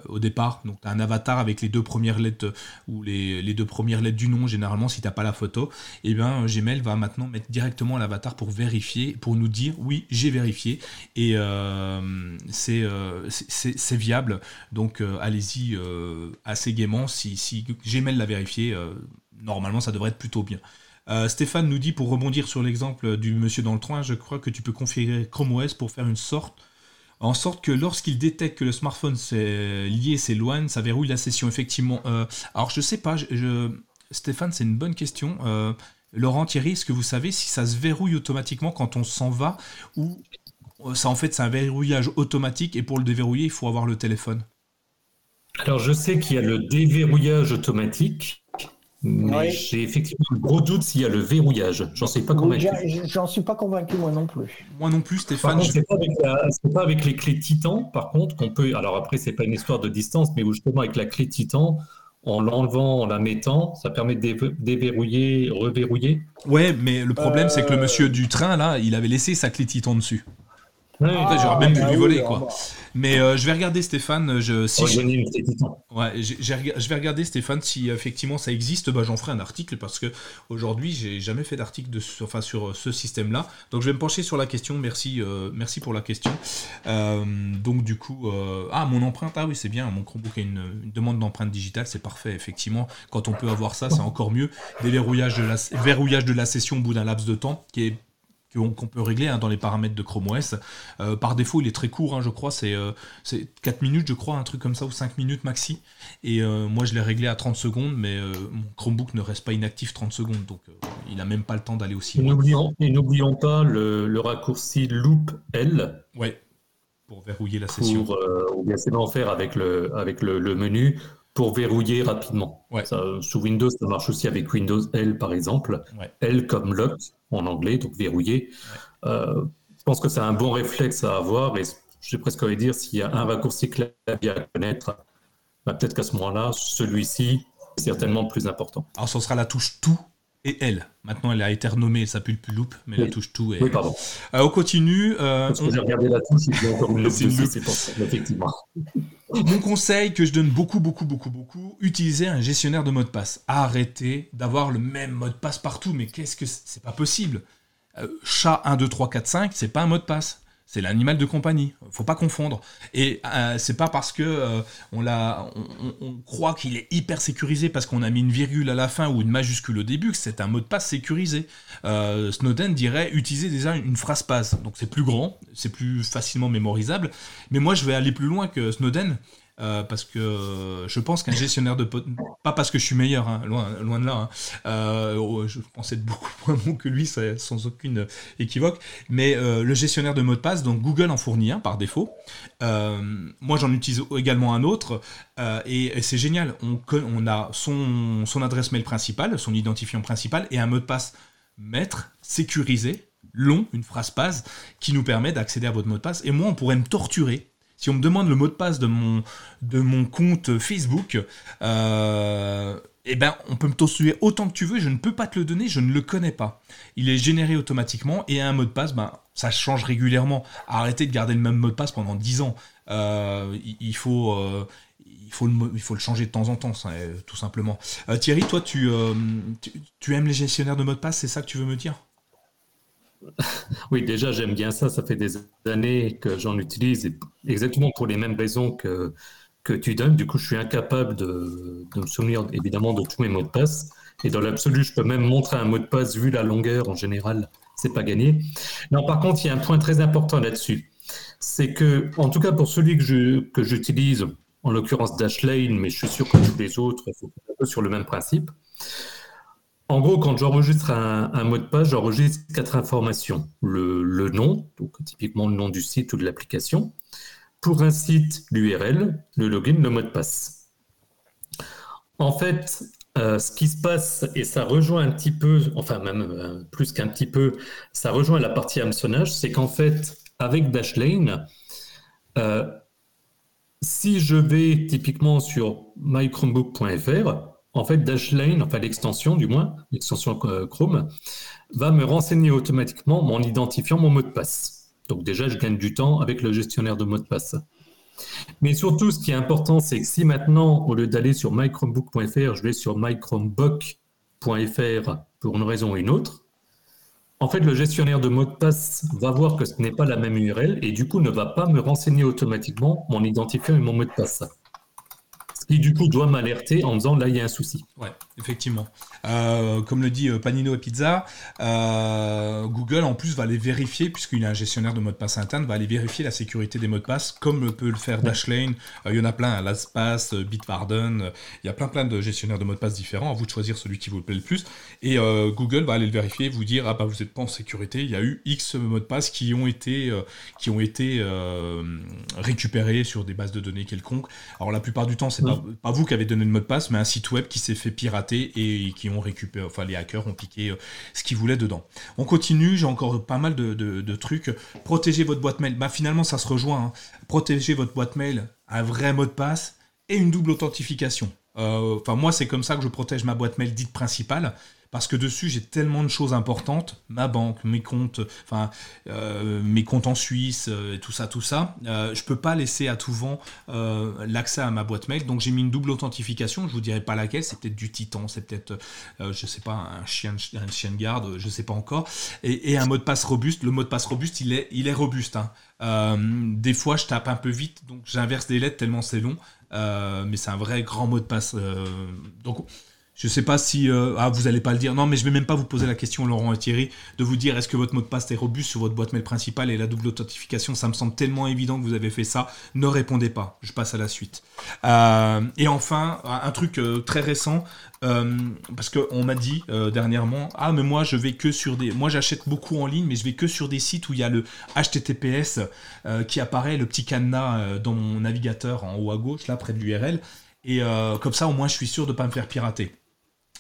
au départ. Donc, un avatar avec les deux premières lettres ou les, les deux premières lettres du nom, généralement, si tu n'as pas la photo. Et eh bien, Gmail va maintenant mettre directement l'avatar pour vérifier, pour nous dire oui, j'ai vérifié et euh, euh, c'est viable. Donc euh, allez-y assez gaiement. Si, si Gmail l'a vérifié, normalement ça devrait être plutôt bien. Stéphane nous dit, pour rebondir sur l'exemple du monsieur dans le train, je crois que tu peux configurer Chrome OS pour faire une sorte en sorte que lorsqu'il détecte que le smartphone s'est lié, s'éloigne, ça verrouille la session. Effectivement. alors je sais pas, Stéphane, c'est une bonne question. Laurent Thierry, est-ce que vous savez si ça se verrouille automatiquement quand on s'en va ou euh, ça en fait c'est un verrouillage automatique et pour le déverrouiller il faut avoir le téléphone? Alors je sais qu'il y a le déverrouillage automatique. Mais j'ai effectivement un gros doute s'il y a le verrouillage. J'en suis pas convaincu. J'en suis pas convaincu moi non plus. Moi non plus, Stéphane. Ce n'est pas, avec les clés Titan, par contre, qu'on peut. Alors après, c'est pas une histoire de distance, mais justement avec la clé Titan, en l'enlevant, en la mettant, ça permet de déverrouiller, reverrouiller? Ouais, mais le problème, c'est que le euh. monsieur du train, là, il avait laissé sa clé Titan dessus. J'aurais même pu lui voler, quoi. Mais euh, je vais regarder Stéphane. Je, si je... Ouais, je vais regarder Stéphane si effectivement ça existe. Bah, j'en ferai un article parce que aujourd'hui j'ai jamais fait d'article de, enfin, sur ce système-là. Donc je vais me pencher sur la question. Merci, euh, merci pour la question. Euh, donc du coup, ah mon empreinte, ah oui c'est bien. Mon Chromebook a une, demande d'empreinte digitale, c'est parfait. Effectivement, quand on peut avoir ça, c'est encore mieux. Déverrouillage de la, verrouillage de la session au bout d'un laps de temps, qui est qu'on peut régler hein, dans les paramètres de Chrome OS. Euh, par défaut, il est très court, hein, je crois, c'est 4 euh, minutes, je crois, un truc comme ça, ou 5 minutes maxi. Et euh, moi, je l'ai réglé à 30 secondes, mais mon Chromebook ne reste pas inactif 30 secondes, donc il n'a même pas le temps d'aller aussi loin. Et n'oublions pas le, raccourci loop L. Ouais, pour verrouiller la session. Pour, ou bien c'est faire avec le, avec le, menu pour verrouiller rapidement. Ouais. sous Windows, ça marche aussi avec Windows L, par exemple. L comme lock en anglais, donc verrouillé. Euh, je pense que c'est un bon réflexe à avoir et j'ai presque envie de dire s'il y a un raccourci clavier à connaître, bah, peut-être qu'à ce moment-là, celui-ci est certainement le plus important. Alors ce sera la touche tout et elle. Maintenant, elle a été renommée, elle s'appelle plus loop, mais la touche tout. Oui, pardon. Euh, on continue. Euh, Parce que j'ai regardé la touche, il y a encore une loupe c'est pour ça, effectivement. Mon conseil que je donne beaucoup, beaucoup, beaucoup, beaucoup, utiliser un gestionnaire de mot de passe. Arrêtez d'avoir le même mot de passe partout, mais qu'est-ce que c'est? Pas possible. Euh, chat 1, 2, 3, 4, 5, c'est pas un mot de passe. C'est l'animal de compagnie. Faut pas confondre. Et euh, c'est pas parce que euh, on, l'a, on, croit qu'il est hyper sécurisé parce qu'on a mis une virgule à la fin ou une majuscule au début que c'est un mot de passe sécurisé. Euh, Snowden dirait utiliser déjà une phrase passe. Donc c'est plus grand, c'est plus facilement mémorisable. Mais moi je vais aller plus loin que Snowden. Euh, parce que je pense qu'un gestionnaire de pas parce que je suis meilleur, hein, loin, loin de là, hein, euh, oh, je pense être beaucoup moins bon que lui, sans aucune équivoque, mais euh, le gestionnaire de mot de passe, donc Google en fournit un par défaut. moi j'en utilise également un autre, et, c'est génial, on, on a son, son adresse mail principale, son identifiant principal, et un mot de passe maître, sécurisé, long, une phrase passe, qui nous permet d'accéder à votre mot de passe, et moi on pourrait me torturer si on me demande le mot de passe de mon, de mon compte Facebook, euh, eh ben, on peut me torturer autant que tu veux, je ne peux pas te le donner, je ne le connais pas. Il est généré automatiquement et un mot de passe, ben, ça change régulièrement. Arrêtez de garder le même mot de passe pendant 10 ans. Euh, il, faut, euh, il faut le changer de temps en temps, tout simplement. Thierry, toi, tu, tu aimes les gestionnaires de mots de passe, c'est ça que tu veux me dire? Oui, déjà, j'aime bien ça. Ça fait des années que j'en utilise, exactement pour les mêmes raisons que, que tu donnes. Du coup, je suis incapable de, de, me souvenir, évidemment, de tous mes mots de passe. Et dans l'absolu, je peux même montrer un mot de passe vu la longueur en général. C'est pas gagné. Non, par contre, il y a un point très important là-dessus. C'est que, en tout cas, pour celui que j'utilise, en l'occurrence Dashlane, mais je suis sûr que tous les autres, c'est un peu sur le même principe. En gros, quand j'enregistre un, mot de passe, j'enregistre quatre informations. Le, nom, donc typiquement le nom du site ou de l'application. Pour un site, l'URL, le login, le mot de passe. En fait, euh, ce qui se passe, et ça rejoint un petit peu, enfin même euh, plus qu'un petit peu, ça rejoint la partie hameçonnage, c'est qu'en fait, avec Dashlane, euh, si je vais typiquement sur mychromebook.fr, en fait, Dashlane, enfin l'extension du moins, l'extension euh, Chrome, va me renseigner automatiquement mon identifiant, mon mot de passe. Donc déjà, je gagne du temps avec le gestionnaire de mot de passe. Mais surtout, ce qui est important, c'est que si maintenant, au lieu d'aller sur mychromebook.fr, je vais sur mychromebook.fr pour une raison ou une autre, en fait, le gestionnaire de mot de passe va voir que ce n'est pas la même URL et du coup ne va pas me renseigner automatiquement mon identifiant et mon mot de passe qui du coup doit m'alerter en disant là il y a un souci. Ouais, effectivement. Euh, comme le dit euh, Panino et Pizza, euh, Google en plus va aller vérifier, puisqu'il a un gestionnaire de mot de passe interne, va aller vérifier la sécurité des mots de passe, comme peut le faire Dashlane. il y en a plein, LastPass, Bitwarden, il y a plein plein de gestionnaires de mots de passe différents, à vous de choisir celui qui vous plaît le plus. Et Google va aller le vérifier, vous dire, ah bah vous n'êtes pas en sécurité, il y a eu X mots de passe qui ont été, qui ont été récupérés sur des bases de données quelconques. Alors la plupart du temps, c'est pas, pas vous qui avez donné le mot de passe, mais un site web qui s'est fait pirater et qui ont récupéré, enfin les hackers ont piqué euh, ce qu'ils voulaient dedans. On continue, j'ai encore pas mal de, trucs. Protéger votre boîte mail, bah finalement ça se rejoint. Hein. Protéger votre boîte mail, un vrai mot de passe et une double authentification. Euh, enfin moi c'est comme ça que je protège ma boîte mail dite principale parce que dessus j'ai tellement de choses importantes, ma banque, mes comptes, enfin euh, mes comptes en Suisse, euh, tout ça, tout ça. Euh, je peux pas laisser à tout vent l'accès à ma boîte mail, donc j'ai mis une double authentification. Je vous dirai pas laquelle, c'est peut-être du Titan, c'est peut-être, je sais pas, un chien, un chien de garde, je sais pas encore, et, un mot de passe robuste. Le mot de passe robuste, il est, il est robuste. Hein. des fois, je tape un peu vite, donc j'inverse des lettres tellement c'est long. Mais c'est un vrai grand mot de passe. donc je sais pas si euh, ah vous allez pas le dire. Non, mais je vais même pas vous poser la question, Laurent et Thierry, de vous dire est-ce que votre mot de passe est robuste sur votre boîte mail principale et la double authentification. Ça me semble tellement évident que vous avez fait ça. Ne répondez pas. Je passe à la suite. Euh, et enfin, un truc euh, très récent, parce qu'on m'a dit dernièrement, ah mais moi je vais que sur des, moi j'achète beaucoup en ligne, mais je vais que sur des sites où il y a le HTTPS qui apparaît, le petit cadenas dans mon navigateur en haut à gauche, là près de l'URL. Et comme ça, au moins, je suis sûr de ne pas me faire pirater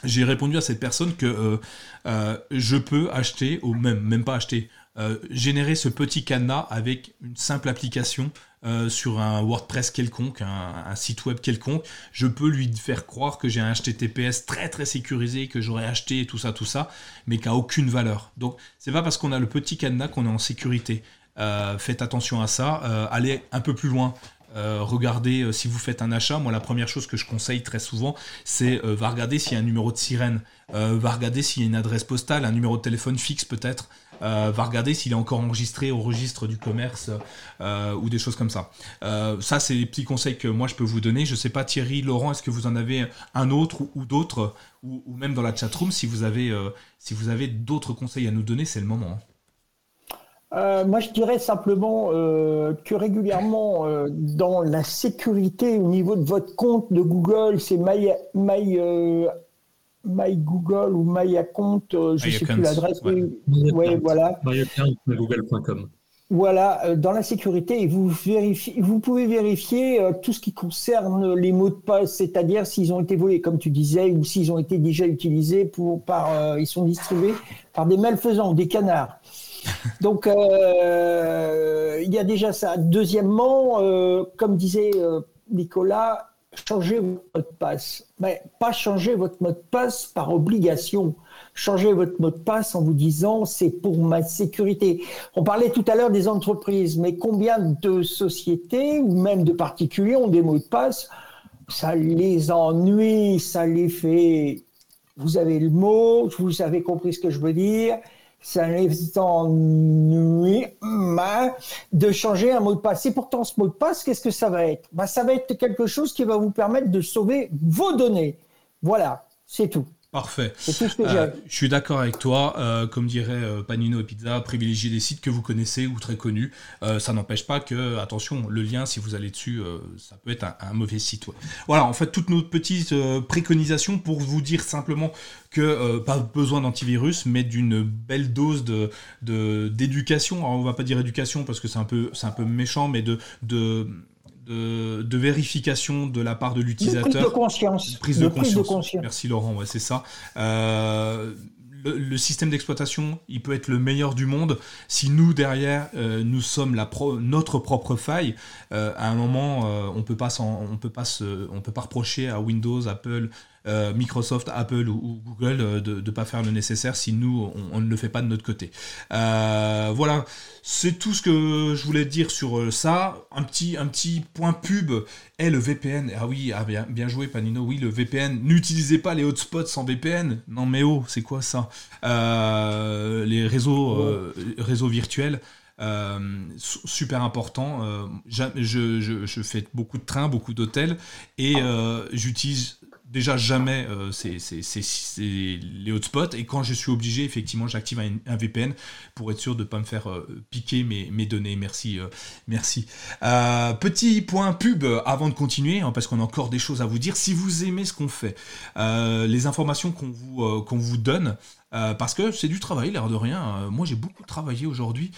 j'ai répondu à cette personne que euh, euh, je peux acheter, ou même, pas acheter, euh, générer ce petit cadenas avec une simple application sur un WordPress quelconque, un, site web quelconque. Je peux lui faire croire que j'ai un HTTPS très très sécurisé, que j'aurais acheté tout ça, tout ça, mais qui a aucune valeur. Donc c'est pas parce qu'on a le petit cadenas qu'on est en sécurité. faites attention à ça. allez un peu plus loin. Regardez si vous faites un achat. Moi, la première chose que je conseille très souvent, c'est va regarder s'il y a un numéro de sirène, va regarder s'il y a une adresse postale, un numéro de téléphone fixe peut-être. Euh, va regarder s'il est encore enregistré au registre du commerce euh, ou des choses comme ça. Euh, ça, c'est les petits conseils que moi je peux vous donner. Je ne sais pas, Thierry, Laurent, est-ce que vous en avez un autre ou, d'autres, ou, même dans la chatroom, si vous avez, si vous avez d'autres conseils à nous donner, c'est le moment. Hein. Moi, je dirais simplement que régulièrement, dans la sécurité au niveau de votre compte de Google, c'est My, My My Google ou My Account, euh, je ne sais plus l'adresse. Oui, voilà. MyAccount.google.com. Voilà, euh, dans la sécurité, vous, vous pouvez vérifier euh, tout ce qui concerne les mots de passe, c'est-à-dire s'ils ont été volés, comme tu disais, ou s'ils ont été déjà utilisés pour, par, ils sont distribués par des malfaisants, des canards. Donc, il y a déjà ça. Deuxièmement, comme disait Nicolas, changer votre mot de passe. Mais pas changer votre mot de passe par obligation. Changer votre mot de passe en vous disant c'est pour ma sécurité. On parlait tout à l'heure des entreprises, mais combien de sociétés ou même de particuliers ont des mots de passe? Ça les ennuie, ça les fait. Vous avez le mot, vous avez compris ce que je veux dire ça les ennuie de changer un mot de passe. Et pourtant, ce mot de passe, qu'est-ce que ça va être? Bah, Ça va être quelque chose qui va vous permettre de sauver vos données. Voilà, c'est tout. Parfait. Euh, je suis d'accord avec toi. Euh, comme dirait euh, Panino et Pizza, privilégiez des sites que vous connaissez ou très connus. ça n'empêche pas que, attention, le lien, si vous allez dessus, ça peut être un, mauvais site. Voilà, en fait, toutes nos petites préconisations pour vous dire simplement que pas besoin d'antivirus, mais d'une belle dose de d'éducation. Alors, on va pas dire éducation parce que c'est un peu c'est un peu méchant, mais de de de, vérification de la part de l'utilisateur. Prise de conscience. Prise de, conscience. Merci Laurent, ouais, c'est ça. Euh, le, système d'exploitation, il peut être le meilleur du monde. Si nous, derrière, euh, nous sommes la notre propre faille, euh, à un moment, on peut pas on peut pas on peut pas reprocher à Windows, Apple, euh, Microsoft, Apple ou, Google euh, de ne pas faire le nécessaire si nous, on, ne le fait pas de notre côté. Euh, voilà, c'est tout ce que je voulais dire sur ça. Un petit, point pub est le VPN. Ah oui, ah bien, joué Panino, oui, le VPN. N'utilisez pas les hotspots sans VPN. Non mais oh, c'est quoi ça? Les réseaux, virtuels. super important. je, fais beaucoup de trains, beaucoup d'hôtels et j'utilise déjà jamais euh, c'est les hotspots. Et quand je suis obligé effectivement j'active un, VPN pour être sûr de ne pas me faire euh, piquer mes, données. Merci euh, merci. Petit point pub avant de continuer hein, parce qu'on a encore des choses à vous dire. Si vous aimez ce qu'on fait les informations qu'on vous qu'on vous donne parce que c'est du travail l'air de rien moi j'ai beaucoup travaillé aujourd'hui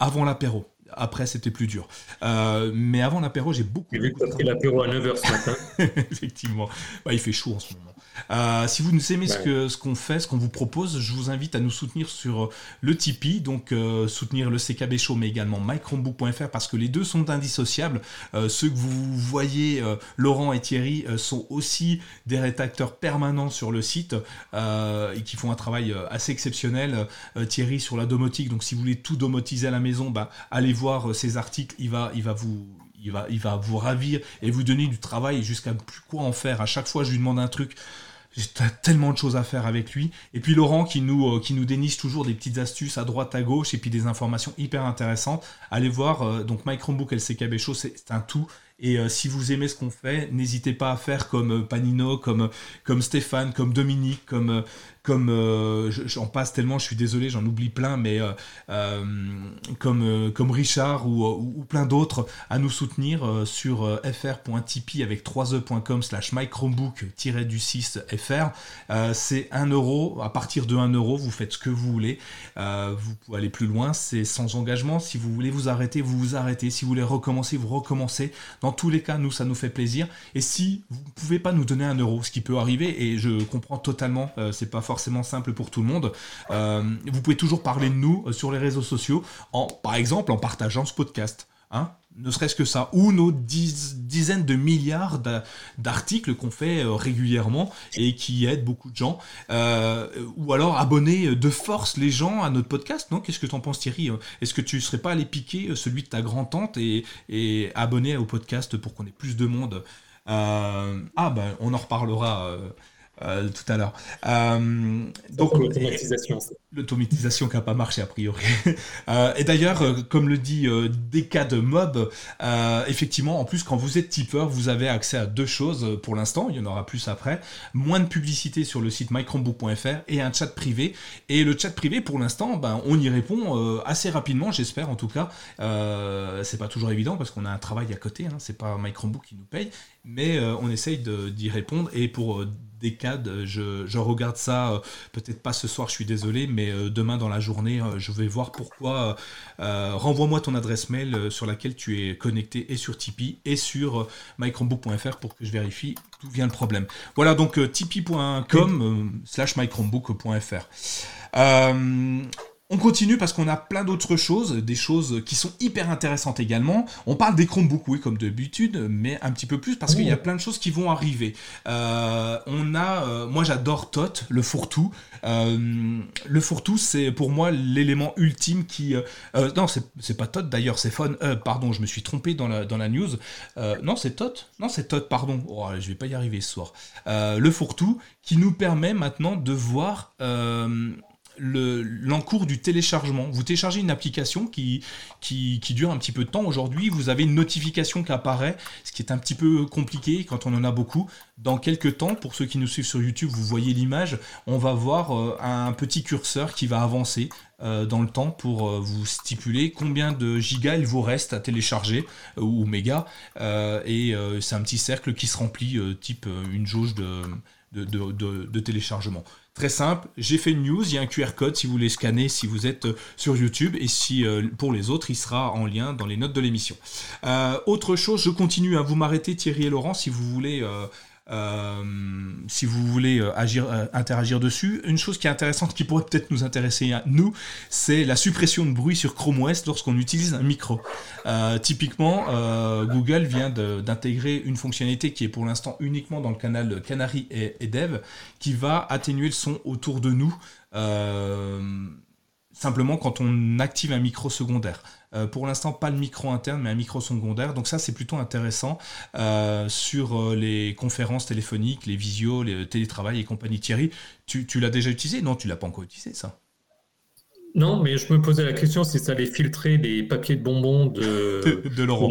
avant l'apéro après, c'était plus dur. Euh, mais avant l'apéro, j'ai beaucoup. J'ai que pris l'apéro à 9h ce matin. Effectivement. Bah, il fait chaud en ce moment. Euh, si vous nous aimez ce qu'on ce qu'on fait, ce qu'on vous propose, je vous invite à nous soutenir sur le Tipeee, donc euh, soutenir le CKB Show, mais également mychromebook.fr parce que les deux sont indissociables. Euh, ceux que vous voyez, Laurent et Thierry, sont aussi des rédacteurs permanents sur le site et qui font un travail assez exceptionnel. Thierry sur la domotique, donc si vous voulez tout domotiser à la maison, bah, allez voir ces articles, il va, il va vous il va, il va vous ravir et vous donner du travail jusqu'à plus quoi en faire. À chaque fois, je lui demande un truc. J'ai tellement de choses à faire avec lui. Et puis Laurent qui nous, euh, qui nous déniche toujours des petites astuces à droite, à gauche, et puis des informations hyper intéressantes. Allez voir, euh, donc My Chromebook LCKB Show, c'est un tout. Et euh, si vous aimez ce qu'on fait, n'hésitez pas à faire comme Panino, comme, comme Stéphane, comme Dominique, comme, comme euh, j'en passe tellement, je suis désolé, j'en oublie plein, mais euh, euh, comme, comme Richard ou, plein d'autres, à nous soutenir sur fr.tipeee avec 3e.com slash mychromebook-du6 fr. c'est 1 euro, à partir de 1 euro, vous faites ce que vous voulez, vous pouvez aller plus loin, c'est sans engagement, si vous voulez vous arrêter, vous vous arrêtez, si vous voulez recommencer, vous recommencez. Dans tous les cas, nous, ça nous fait plaisir. Et si vous ne pouvez pas nous donner 1 euro, ce qui peut arriver, et je comprends totalement, c'est pas forcément forcément simple pour tout le monde. Euh, vous pouvez toujours parler de nous euh, sur les réseaux sociaux, en, par exemple en partageant ce podcast. Hein. Ne serait-ce que ça, ou nos dizaines de milliards d'articles qu'on fait euh, régulièrement et qui aident beaucoup de gens, ou alors abonner de force les gens à notre podcast, non? Qu'est-ce que tu en penses Thierry? Est-ce que tu ne serais pas allé piquer celui de ta grand-tante et, abonner au podcast pour qu'on ait plus de monde? Ah ben on en reparlera tout à l'heure. Euh, donc l'automatisation. L'automatisation qui n'a pas marché a priori. Euh, et d'ailleurs, comme le dit de Mob, effectivement, en plus, quand vous êtes tipeur, vous avez accès à deux choses pour l'instant. Il y en aura plus après. Moins de publicité sur le site mychromebook.fr et un chat privé. Et le chat privé, pour l'instant, ben, on y répond assez rapidement, j'espère en tout cas. c'est pas toujours évident parce qu'on a un travail à côté. Hein. C'est pas MyChromebook qui nous paye, mais on essaye d'y répondre. Et pour des cadres. Je, regarde ça, euh, peut-être pas ce soir, je suis désolé, mais euh, demain dans la journée, euh, je vais voir pourquoi. Renvoie-moi ton adresse mail sur laquelle tu es connecté et sur Tipeee et sur mychromebook.fr pour que je vérifie d'où vient le problème. Voilà donc tipeee.com slash mychromebook.fr. On continue parce qu'on a plein d'autres choses, des choses qui sont hyper intéressantes également. On parle des Chromebooks, oui, comme d'habitude, mais un petit peu plus parce qu'il y a plein de choses qui vont arriver. Euh, on a, euh, moi j'adore Tot, le fourre-tout. Euh, le fourre-tout, c'est pour moi l'élément ultime qui. non, c'est pas Tot d'ailleurs, c'est Phone. pardon, je me suis trompé dans la, dans la news. non, c'est Tot. Non, c'est Tot, pardon. Oh, je vais pas y arriver ce soir. le fourre-tout qui nous permet maintenant de voir l'encours du téléchargement. Vous téléchargez une application qui, dure un petit peu de temps. Aujourd'hui, vous avez une notification qui apparaît, ce qui est un petit peu compliqué quand on en a beaucoup. Dans quelques temps, pour ceux qui nous suivent sur YouTube, vous voyez l'image, on va voir euh, un petit curseur qui va avancer euh, dans le temps pour euh, vous stipuler combien de gigas il vous reste à télécharger ou mégas. et c'est un petit cercle qui se remplit type une jauge de téléchargement. Très simple, j'ai fait une news, il y a un QR code si vous voulez scanner si vous êtes euh, sur YouTube et si euh, pour les autres il sera en lien dans les notes de l'émission. Euh, autre chose, je continue à vous m'arrêter Thierry et Laurent si vous voulez euh, si vous voulez euh, euh, interagir dessus. Une chose qui est intéressante, qui pourrait peut-être nous intéresser à nous, c'est la suppression de bruit sur Chrome OS lorsqu'on utilise un micro. typiquement, Google vient d'intégrer une fonctionnalité qui est pour l'instant uniquement dans le canal Canary et, Dev, qui va atténuer le son autour de nous simplement quand on active un micro secondaire. Euh, pour l'instant, pas le micro interne, mais un micro secondaire. Donc ça, c'est plutôt intéressant euh, sur euh, les conférences téléphoniques, les visios, les télétravail et compagnie. Thierry, tu, tu l'as déjà utilisé? Non, tu l'as pas encore utilisé, ça non, mais je me posais la question si ça allait filtrer les papiers de bonbons de, de, Laurent.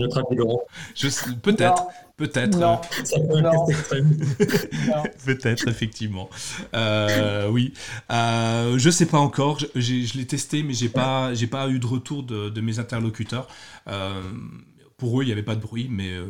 Peut-être, peut-être. Non. peut-être, effectivement. Euh, oui. Euh, je sais pas encore. Je, je l'ai testé, mais j'ai pas, j'ai pas eu de retour de, de mes interlocuteurs. Euh, pour eux, il n'y avait pas de bruit, mais euh,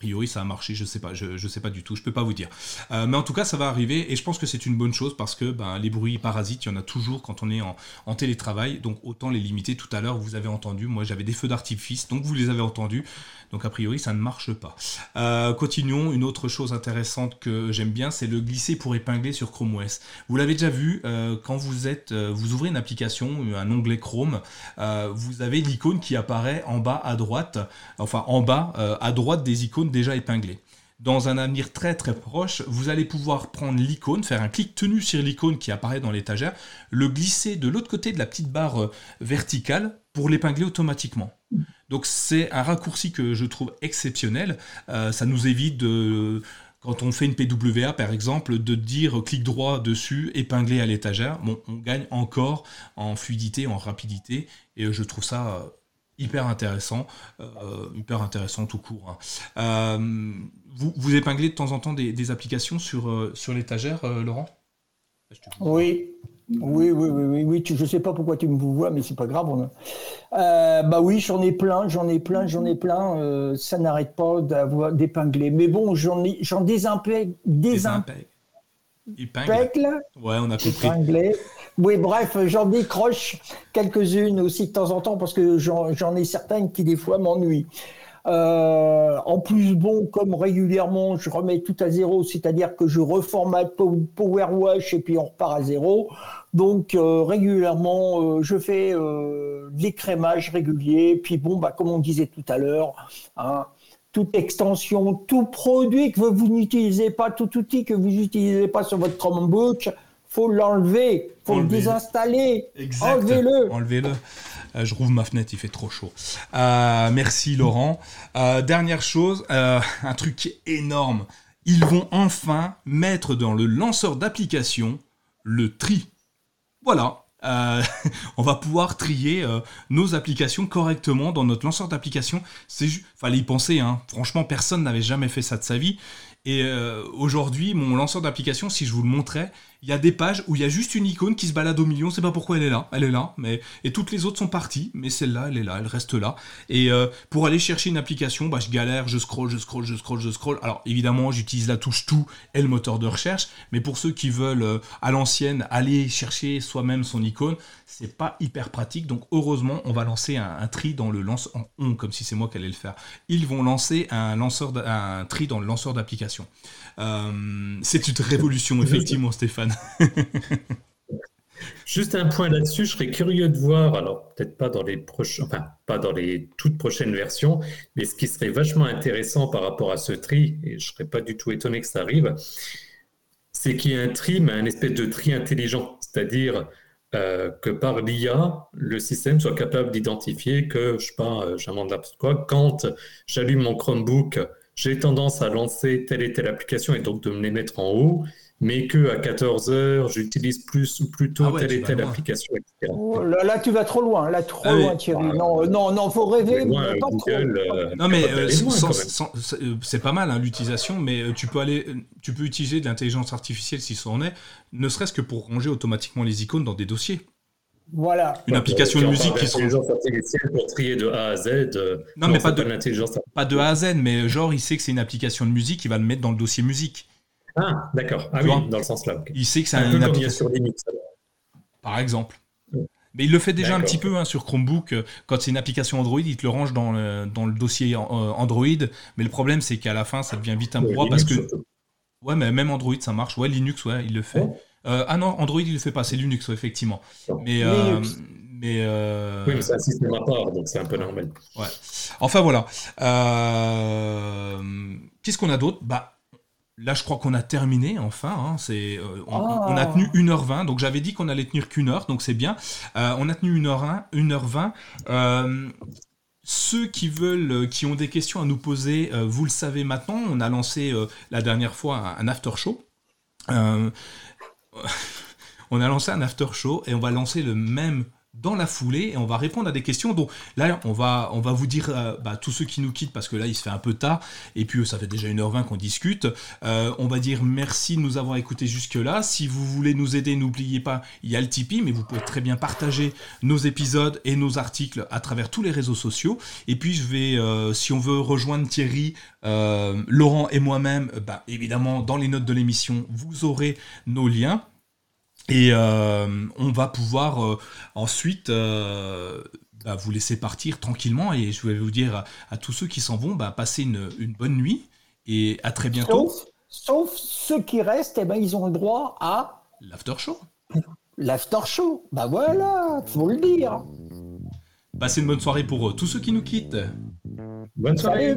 priori, ça a marché, je sais pas, je, sais pas du tout, je peux pas vous dire. Euh, mais en tout cas, ça va arriver et je pense que c'est une bonne chose parce que ben, les bruits parasites, il y en a toujours quand on est en, télétravail, donc autant les limiter. Tout à l'heure, vous avez entendu, moi j'avais des feux d'artifice, donc vous les avez entendus. Donc a priori, ça ne marche pas. Euh, continuons. Une autre chose intéressante que j'aime bien, c'est le glisser pour épingler sur Chrome OS. Vous l'avez déjà vu, euh, quand vous êtes, vous ouvrez une application, un onglet Chrome, vous avez l'icône qui apparaît en bas à droite, enfin en bas à droite des icônes déjà épinglées dans un avenir très très proche, vous allez pouvoir prendre l'icône, faire un clic tenu sur l'icône qui apparaît dans l'étagère, le glisser de l'autre côté de la petite barre verticale pour l'épingler automatiquement. Donc c'est un raccourci que je trouve exceptionnel. Euh, ça nous évite de, quand on fait une PWA par exemple, de dire clic droit dessus, épingler à l'étagère. Bon, on gagne encore en fluidité, en rapidité, et je trouve ça euh, hyper intéressant, euh, hyper intéressant tout court. Hein. vous, vous épinglez de temps en temps des, applications sur, sur l'étagère, Laurent? Oui, oui, oui, oui, oui, oui. je ne sais pas pourquoi tu me vois, mais c'est pas grave. Euh, bah oui, j'en ai plein, j'en ai plein, j'en ai plein. Euh, ça n'arrête pas d'avoir d'épingler. Mais bon, j'en ai, j'en désintègre, désintègre. Ouais, on a compris. Oui, bref, j'en décroche quelques-unes aussi de temps en temps parce que j'en ai certaines qui des fois m'ennuient. Euh, en plus, bon, comme régulièrement, je remets tout à zéro, c'est-à-dire que je reformate Power Wash et puis on repart à zéro. Donc euh, régulièrement, euh, je fais de l'écrémage régulier. Puis bon, bah, comme on disait tout à l'heure, hein, toute extension, tout produit que vous n'utilisez pas, tout outil que vous n'utilisez pas sur votre Chromebook, faut l'enlever, faut le désinstaller, enlevez-le. Enlevez-le. Euh, je rouvre ma fenêtre, il fait trop chaud. Euh, merci Laurent. Euh, dernière chose, un truc énorme. Ils vont enfin mettre dans le lanceur d'application le tri. Voilà. on va pouvoir trier nos applications correctement dans notre lanceur d'application. C'est fallait y penser. Hein. Franchement, personne n'avait jamais fait ça de sa vie. Et aujourd'hui, mon lanceur d'application, si je vous le montrais, il y a des pages où il y a juste une icône qui se balade au milieu, on sait pas pourquoi elle est là, elle est là, mais et toutes les autres sont parties, mais celle-là, elle est là, elle reste là. Et euh, pour aller chercher une application, bah, je galère, je scroll, je scroll, je scroll, je scroll. Alors évidemment, j'utilise la touche tout et le moteur de recherche, mais pour ceux qui veulent euh, à l'ancienne aller chercher soi-même son icône, c'est pas hyper pratique. Donc heureusement, on va lancer un, tri dans le lance en on, comme si c'est moi qui allais le faire. Ils vont lancer un lanceur, un tri dans le lanceur d'application. Euh, c'est une révolution, effectivement, Stéphane. Juste un point là-dessus, je serais curieux de voir, alors peut-être pas dans les enfin pas dans les toutes prochaines versions, mais ce qui serait vachement intéressant par rapport à ce tri, et je serais pas du tout étonné que ça arrive, c'est qu'il y ait un tri, mais un espèce de tri intelligent, c'est-à-dire euh, que par l'IA, le système soit capable d'identifier que, je sais pas, euh, quoi, quand j'allume mon Chromebook, j'ai tendance à lancer telle et telle application et donc de me les mettre en haut, mais que à 14 heures, j'utilise plus ou plutôt ah telle et telle application, etc. Oh, là, tu vas trop loin, là, trop ah loin, Thierry. non, non, non, faut rêver, mais pas trop. Euh, non, mais euh, euh, c'est pas mal hein, l'utilisation, mais tu peux aller, tu peux utiliser de l'intelligence artificielle si ça en est, ne serait-ce que pour ranger automatiquement les icônes dans des dossiers. Voilà. Une application de musique qui sera. artificielle pour trier de A à Z. Euh, non, mais pas de, pas de A à Z, mais genre, il sait que c'est une application de musique, il va le mettre dans le dossier musique. Ah, d'accord. Ah oui, dans le sens là. Il sait que c'est un une application. Sur Linux, Par exemple. Mais il le fait déjà un petit peu hein, sur Chromebook. Euh, quand c'est une application Android, il te le range dans le, dans le dossier euh, Android. Mais le problème, c'est qu'à la fin, ça devient vite un brouhaha parce que. Ouais, mais même Android, ça marche. Ouais, Linux, ouais, il le fait. Euh, ah non, Android, il le fait pas, c'est Linux, effectivement. Mais, euh, mais euh, Oui, mais c'est un système à part, donc c'est un peu normal. Ouais. Enfin voilà. Qu'est-ce qu'on a d'autre? Bah. Là, je crois qu'on a terminé, enfin. Hein, c'est, on, on, a tenu 1h20, donc j'avais dit qu'on allait tenir qu'une heure, donc c'est bien. on a tenu 1h1, 1h20. Ceux qui veulent, qui ont des questions à nous poser, vous le savez maintenant, on a lancé la dernière fois un, un after show. on a lancé un after show et on va lancer le même dans la foulée et on va répondre à des questions dont là on va, on va vous dire euh, bah, tous ceux qui nous quittent parce que là il se fait un peu tard et puis ça fait déjà 1h20 qu'on discute euh, on va dire merci de nous avoir écoutés jusque là si vous voulez nous aider n'oubliez pas il y a le Tipeee mais vous pouvez très bien partager nos épisodes et nos articles à travers tous les réseaux sociaux. Et puis je vais euh, si on veut rejoindre Thierry Laurent et moi-même bah, évidemment dans les notes de l'émission vous aurez nos liens et euh, on va pouvoir euh, ensuite euh, bah, vous laisser partir tranquillement. Et je vais vous dire à, tous ceux qui s'en vont, bah, passer une, bonne nuit et à très bientôt. Sauf, ceux qui restent, eh ben, ils ont le droit à l'after show. L'after show, bah voilà, faut le dire. Passez une bonne soirée pour tous ceux qui nous quittent. Bonne soirée.